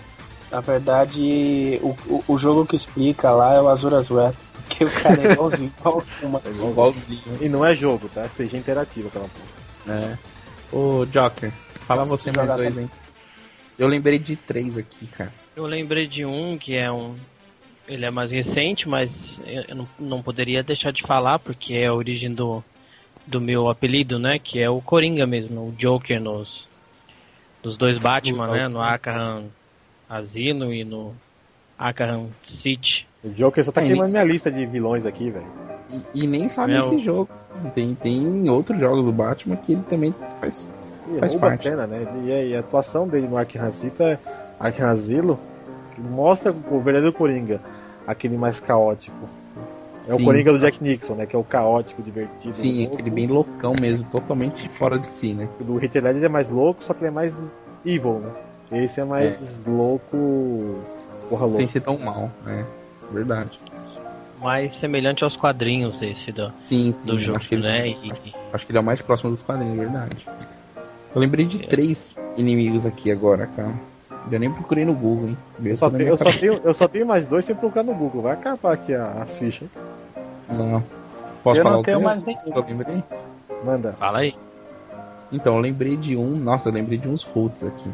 Na verdade, o, o, o, jogo que explica lá é o Azura's Wrath, porque o cara é igualzinho ao É igualzinho. E não é jogo, tá? Seja interativo aquela porra. É. Ô, Joker, fala você mais dois, hein? Eu lembrei de três aqui, cara. Eu lembrei de um que é um. Ele é mais recente, mas eu não, não poderia deixar de falar, porque é a origem do, do meu apelido, né? Que é o Coringa mesmo, o Joker nos, nos dois Batman, né? No Arkham Asilo e no Arkham City. O Joker só tá é, queimando nem... minha lista de vilões aqui, velho. E, e, nem só é nesse o... jogo. Tem, tem outros jogos do Batman que ele também faz e Faz rouba parte. a cena, né? E, a atuação dele no Arkham Asilo, Arkham Asilo mostra o verdadeiro Coringa. aquele mais caótico. É Sim. o Coringa do Jack Nixon, né? Que é o caótico, divertido. Sim, louco. aquele bem loucão mesmo, totalmente fora de si, né? O do Ledger é mais louco, só que ele é mais evil, né? Esse é mais louco. Porra Sem louco. ser tão mal, né? Verdade. Mais semelhante aos quadrinhos esse do, Sim, sim. do jogo, acho, que ele, né? E, acho que ele é o mais próximo dos quadrinhos, verdade. Eu lembrei de É. três inimigos aqui agora, cara. Eu nem procurei no Google, hein? Eu só, tenho, eu, só tenho, eu só tenho mais dois sem procurar no Google. Vai acabar aqui a- as fichas. Não. Posso Eu falar não tenho meus? mais nenhum. Eu lembrei? Manda. fala aí. Então, eu lembrei de um. Nossa, eu lembrei de uns roots aqui.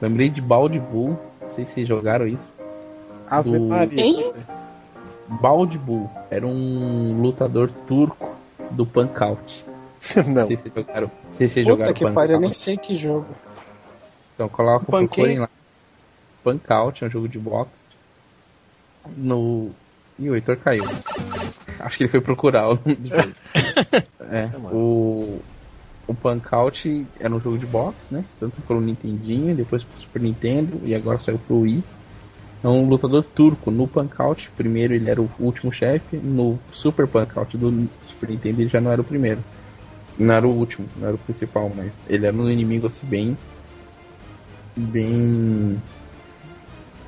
Lembrei de Bald Bull. Não sei se vocês jogaram isso. Ave Do- Maria. Hein? Bald Bull era um lutador turco do Punk Out. Não. Se jogaram. Se vocês Puta jogaram que Punk pariu, eu nem sei que jogo. Então coloca Punk procurem lá. Punk Out é um jogo de boxe. No. Ih, o Heitor caiu. Acho que ele foi procurar o nome do jogo. é, mano. o. O Punk Out era um jogo de boxe, né? Tanto pelo Nintendinho, depois pro Super Nintendo e agora saiu pro Wii. É um lutador turco. No Punk Out, primeiro ele era o último chefe. No Super Punk Out do Super Nintendo ele já não era o primeiro. Não era o último, não era o principal, mas ele era um inimigo assim bem. Bem.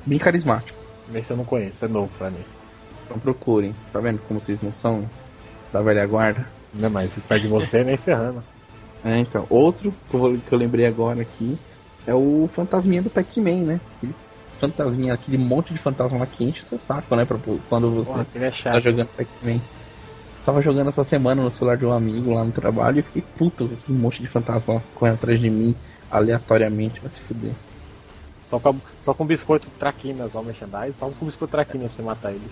Bem carismático. Esse eu não conheço, é novo pra mim. Então procurem. Tá vendo como vocês não são da velha guarda? Não, mas perto de você nem ferrando. É, então. Outro que eu, vou- que eu lembrei agora aqui é o fantasminha do Pac-Man, né? Aquele fantasminha, aquele monte de fantasma lá que enche o seu saco, né? Pra, quando você Porra, é tá jogando Pac-Man. Tava jogando essa semana no celular de um amigo lá no trabalho e fiquei puto aquele monte de fantasma correndo atrás de mim aleatoriamente, vai se fuder. Só com, só com biscoito traquinas ao merchandise, só com biscoito traquinas pra você matar eles.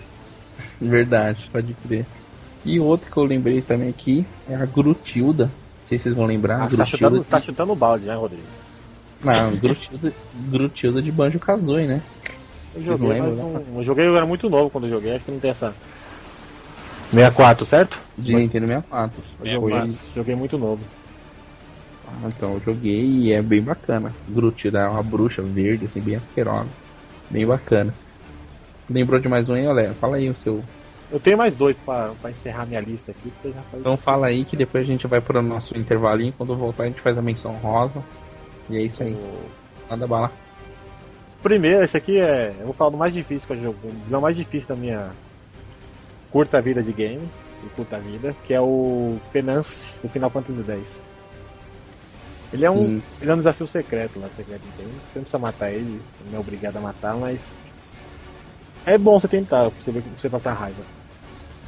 Verdade, pode crer. E outro que eu lembrei também aqui é a Grutilda. Não sei se vocês vão lembrar. Ah, você tá chutando, tá chutando o balde, né, Rodrigo? Não, Grutilda, Grutilda de Banjo Kazooie, né? Eu joguei, não mas não, eu joguei, eu era muito novo quando eu joguei, acho que não tem essa. 64, certo? De Nintendo 64. Eu Foi- joguei, joguei muito novo. Ah, então eu joguei e é bem bacana. Grutilda é uma bruxa verde, assim, bem asquerosa. Bem bacana. Lembrou de mais um aí, Olé? Fala aí o seu. Eu tenho mais dois pra, pra encerrar minha lista aqui. Então fala aí que depois a gente vai pro nosso intervalinho. Quando eu voltar a gente faz a menção rosa. E é isso aí. Manda bala. Primeiro, esse aqui é. Eu vou falar do mais difícil que eu joguei. O mais difícil da minha curta vida de game. De curta vida, que é o Penance do Final Fantasy X. Ele é um. Sim. Ele é um desafio secreto lá, secreto de game. Você não precisa matar ele, não é obrigado a matar, mas. É bom você tentar, pra você ver pra você passar raiva.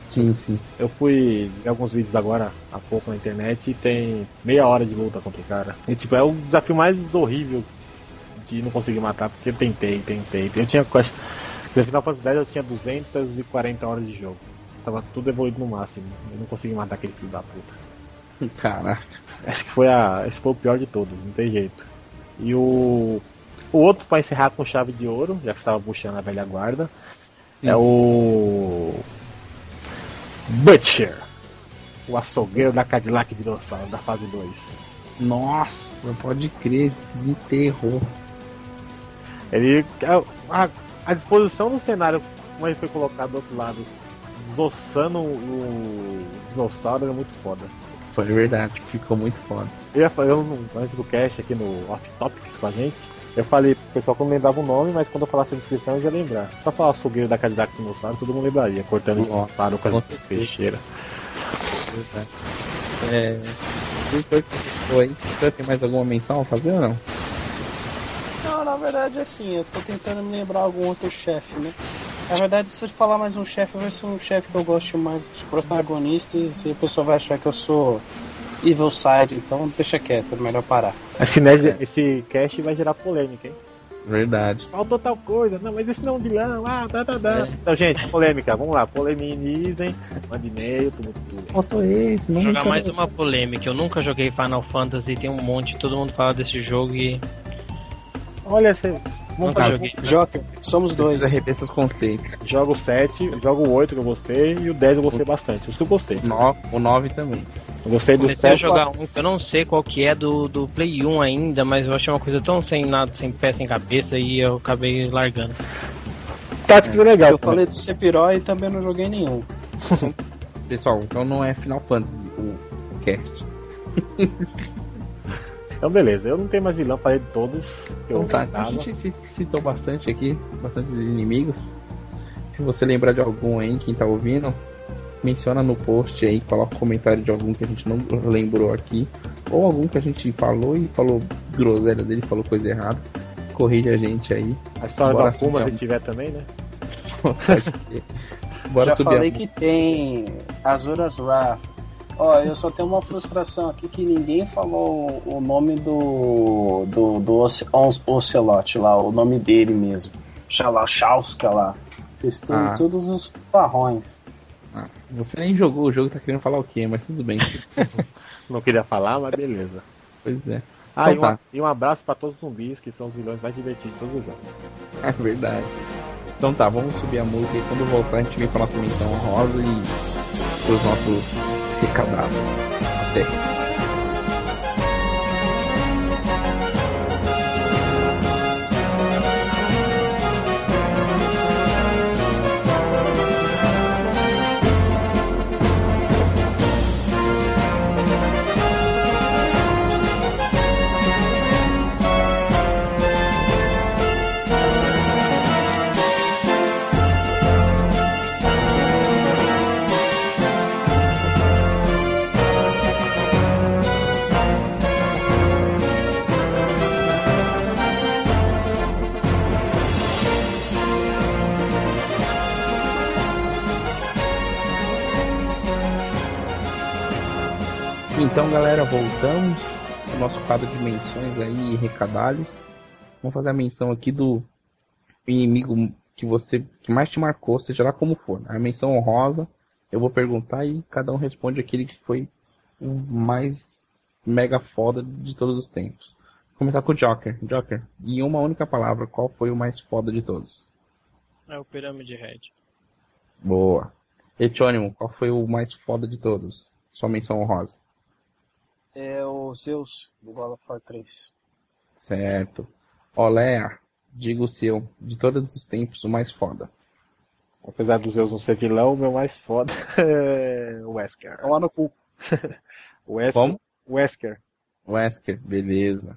Sim, sim. Eu fui ver alguns vídeos agora há pouco na internet e tem meia hora de luta contra o cara. E tipo, é o desafio mais horrível de não conseguir matar, porque eu tentei, tentei. Eu tinha quase. No Final Fantasy X eu tinha 240 horas de jogo. Tava tudo evoluído no máximo. Eu não consegui matar aquele filho da puta. Caraca. Acho que foi a. Esse foi o pior de todos, não tem jeito. E o. O outro pra encerrar com chave de ouro, já que estava puxando a velha guarda, Sim. é o. Butcher. O açougueiro da Cadillac Dinossauro, da fase 2. Nossa, pode crer, desenterrou. Ele. A, a disposição do cenário, como ele foi colocado do outro lado, desossando o dinossauro, é muito foda. Foi verdade, ficou muito foda. Eu ia falar, eu, antes do cast aqui no Off Topics com a gente, eu falei pro pessoal que eu não lembrava o nome, mas quando eu falasse a descrição eu ia lembrar. Só falar açougueiro da Cadillac Dinossauro, todo mundo lembraria, cortando Ó, dinossauro com as peixeiras. Verdade. É. Foi? Você tem mais alguma menção a fazer ou não? Não, na verdade, assim, eu tô tentando me lembrar algum outro chefe, né? Na verdade, se eu falar mais um chefe, vai ser um chefe que eu gosto mais dos protagonistas e a pessoa vai achar que eu sou Evil Side, então deixa quieto, é melhor parar. Esse, nerd- esse cast vai gerar polêmica, hein? Verdade. Faltou tal coisa, não, mas esse não é um vilão, ah, tá, tá, tá. É. Então, gente, polêmica, vamos lá, polemizem, mande e-mail, tudo, tudo. Faltou esse, não Vou jogar mais uma polêmica. Eu nunca joguei Final Fantasy, tem um monte, todo mundo fala desse jogo e Olha, você. Vamos nunca fazer. joguei. Joker, somos dois. rever seus conceitos. Jogo 7, jogo 8 que eu gostei e o 10 eu gostei bastante. Os que eu gostei. No- o 9 também. Eu gostei do Comecei a 7. jogar um que eu não sei qual que é do, do Play 1 ainda, mas eu achei uma coisa tão sem nada, sem pé, sem cabeça e eu acabei largando. Tactics é, legal. Eu também. falei do Sephiroth e também não joguei nenhum. Pessoal, então não é Final Fantasy o cast. Então beleza, eu não tenho mais vilão, falei de todos. Então, tá, a gente citou bastante aqui, bastante inimigos. Se você lembrar de algum aí, quem tá ouvindo, menciona no post aí, coloca um comentário de algum que a gente não lembrou aqui. Ou algum que a gente falou e falou groselha dele, falou coisa errada. Corrige a gente aí. A história Bora da Puma, se tiver também, né? Bora Já falei a... que tem Azuras Wrath, Ó, eu só tenho uma frustração aqui que ninguém falou o nome do. do, do Ocelot lá, o nome dele mesmo. Chalachauska lá. Vocês estão ah. todos os farrões. Ah, você nem jogou o jogo, tá querendo falar o quê? Mas tudo bem. Não queria falar, mas beleza. Pois é. Ah, então, e, um, tá. e um abraço para todos os zumbis, que são os vilões mais divertidos de todos os jogos. É verdade. Então tá, vamos subir a música e quando voltar a gente vem com a nossa menção rosa e os nossos recadados. Até. De menções aí e recadalhos. Vamos fazer a menção aqui do inimigo que você que mais te marcou, seja lá como for. A menção honrosa, eu vou perguntar e cada um responde aquele que foi o mais mega foda de todos os tempos. Vou começar com o Joker. Joker, em uma única palavra, qual foi o mais foda de todos? É o Pirâmide Red. Boa. Etônimo, qual foi o mais foda de todos? Sua menção honrosa é o Zeus do God of War 3. Certo. Olé, diga o seu, de todos os tempos, o mais foda. Apesar do Zeus não ser vilão, o meu mais foda é o Wesker. É lá no cu. Wesker. Como? Wesker. Wesker, beleza.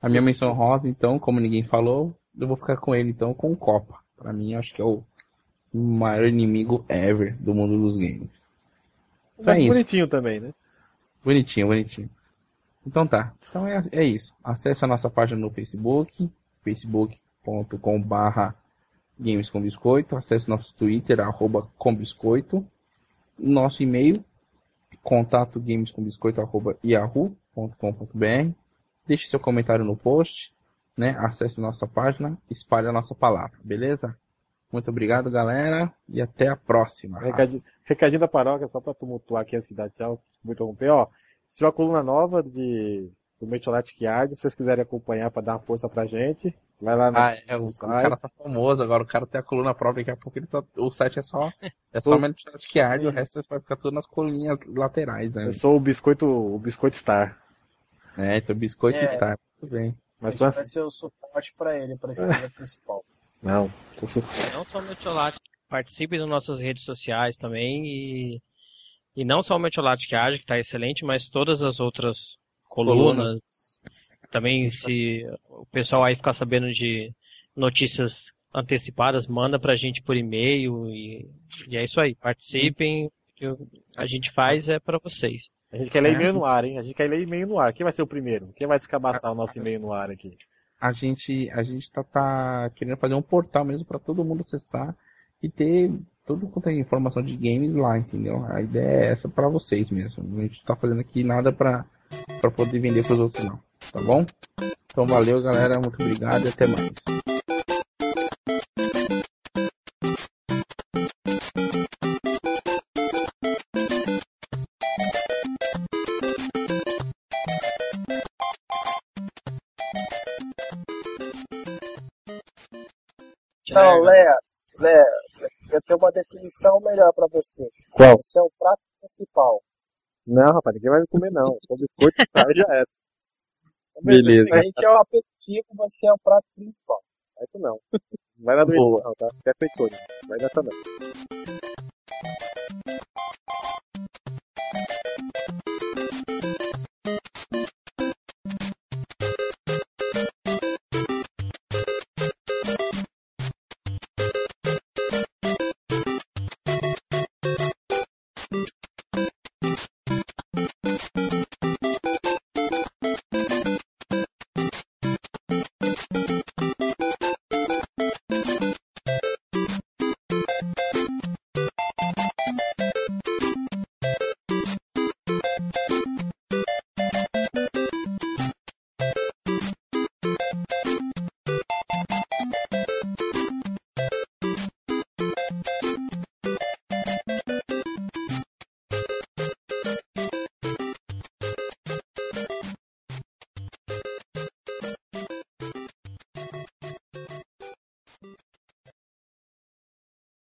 A minha menção rosa, então, como ninguém falou, eu vou ficar com ele, então, com o Copa. Pra mim, acho que é o maior inimigo ever do mundo dos games. Mas é bonitinho também, né? Bonitinho, bonitinho. Então tá. Então é, é isso. Acesse a nossa página no Facebook, facebook.com barra Games com Biscoito. Acesse nosso Twitter, arroba com Biscoito. Nosso e-mail, contato gamescombiscoito, arroba yahoo.com.br. Deixe seu comentário no post, né? Acesse nossa página, espalhe a nossa palavra, beleza? Muito obrigado, galera, e até a próxima. Recadinho, recadinho da paróquia, só para tumultuar aqui antes de dar tchau, muito interromper, ó. Se uma coluna nova de, do Metiolatic Yard, se vocês quiserem acompanhar para dar uma força pra gente, vai lá no, ah, é, o, o, cara tá famoso agora, o cara tem a coluna própria, daqui a pouco ele tá, o site é só é sou... só Yard, o resto vai ficar tudo nas coluninhas laterais, né? Eu sou o biscoito, o biscoito Star. É, então biscoito é, Star, tudo bem. Mas pra... vai ser o suporte para ele, para a história principal. Não. Não só o Metiolatic, participe das nossas redes sociais também e e não só o Metiolate que age, que está excelente, mas todas as outras colunas. Também se o pessoal aí ficar sabendo de notícias antecipadas, manda pra gente por e-mail e, e é isso aí. Participem, que a gente faz é para vocês. A gente quer ler é. e-mail no ar, hein? A gente quer ler e-mail no ar. Quem vai ser o primeiro? Quem vai descabaçar o nosso e-mail no ar aqui? A gente, a gente tá, tá querendo fazer um portal mesmo para todo mundo acessar e ter tudo quanto é informação de games lá, entendeu? A ideia é essa para vocês mesmo. A gente tá fazendo aqui nada para para poder vender para os outros não, tá bom? Então valeu, galera, muito obrigado e até mais. Definição melhor para você. Qual? Você é o prato principal. Não, rapaz, ninguém vai me comer não. O biscoito tá, já era. Beleza. A gente é o aperitivo, você é o prato principal. Isso não. Vai na Boa. Não, tá? Até feito. Vai nessa não.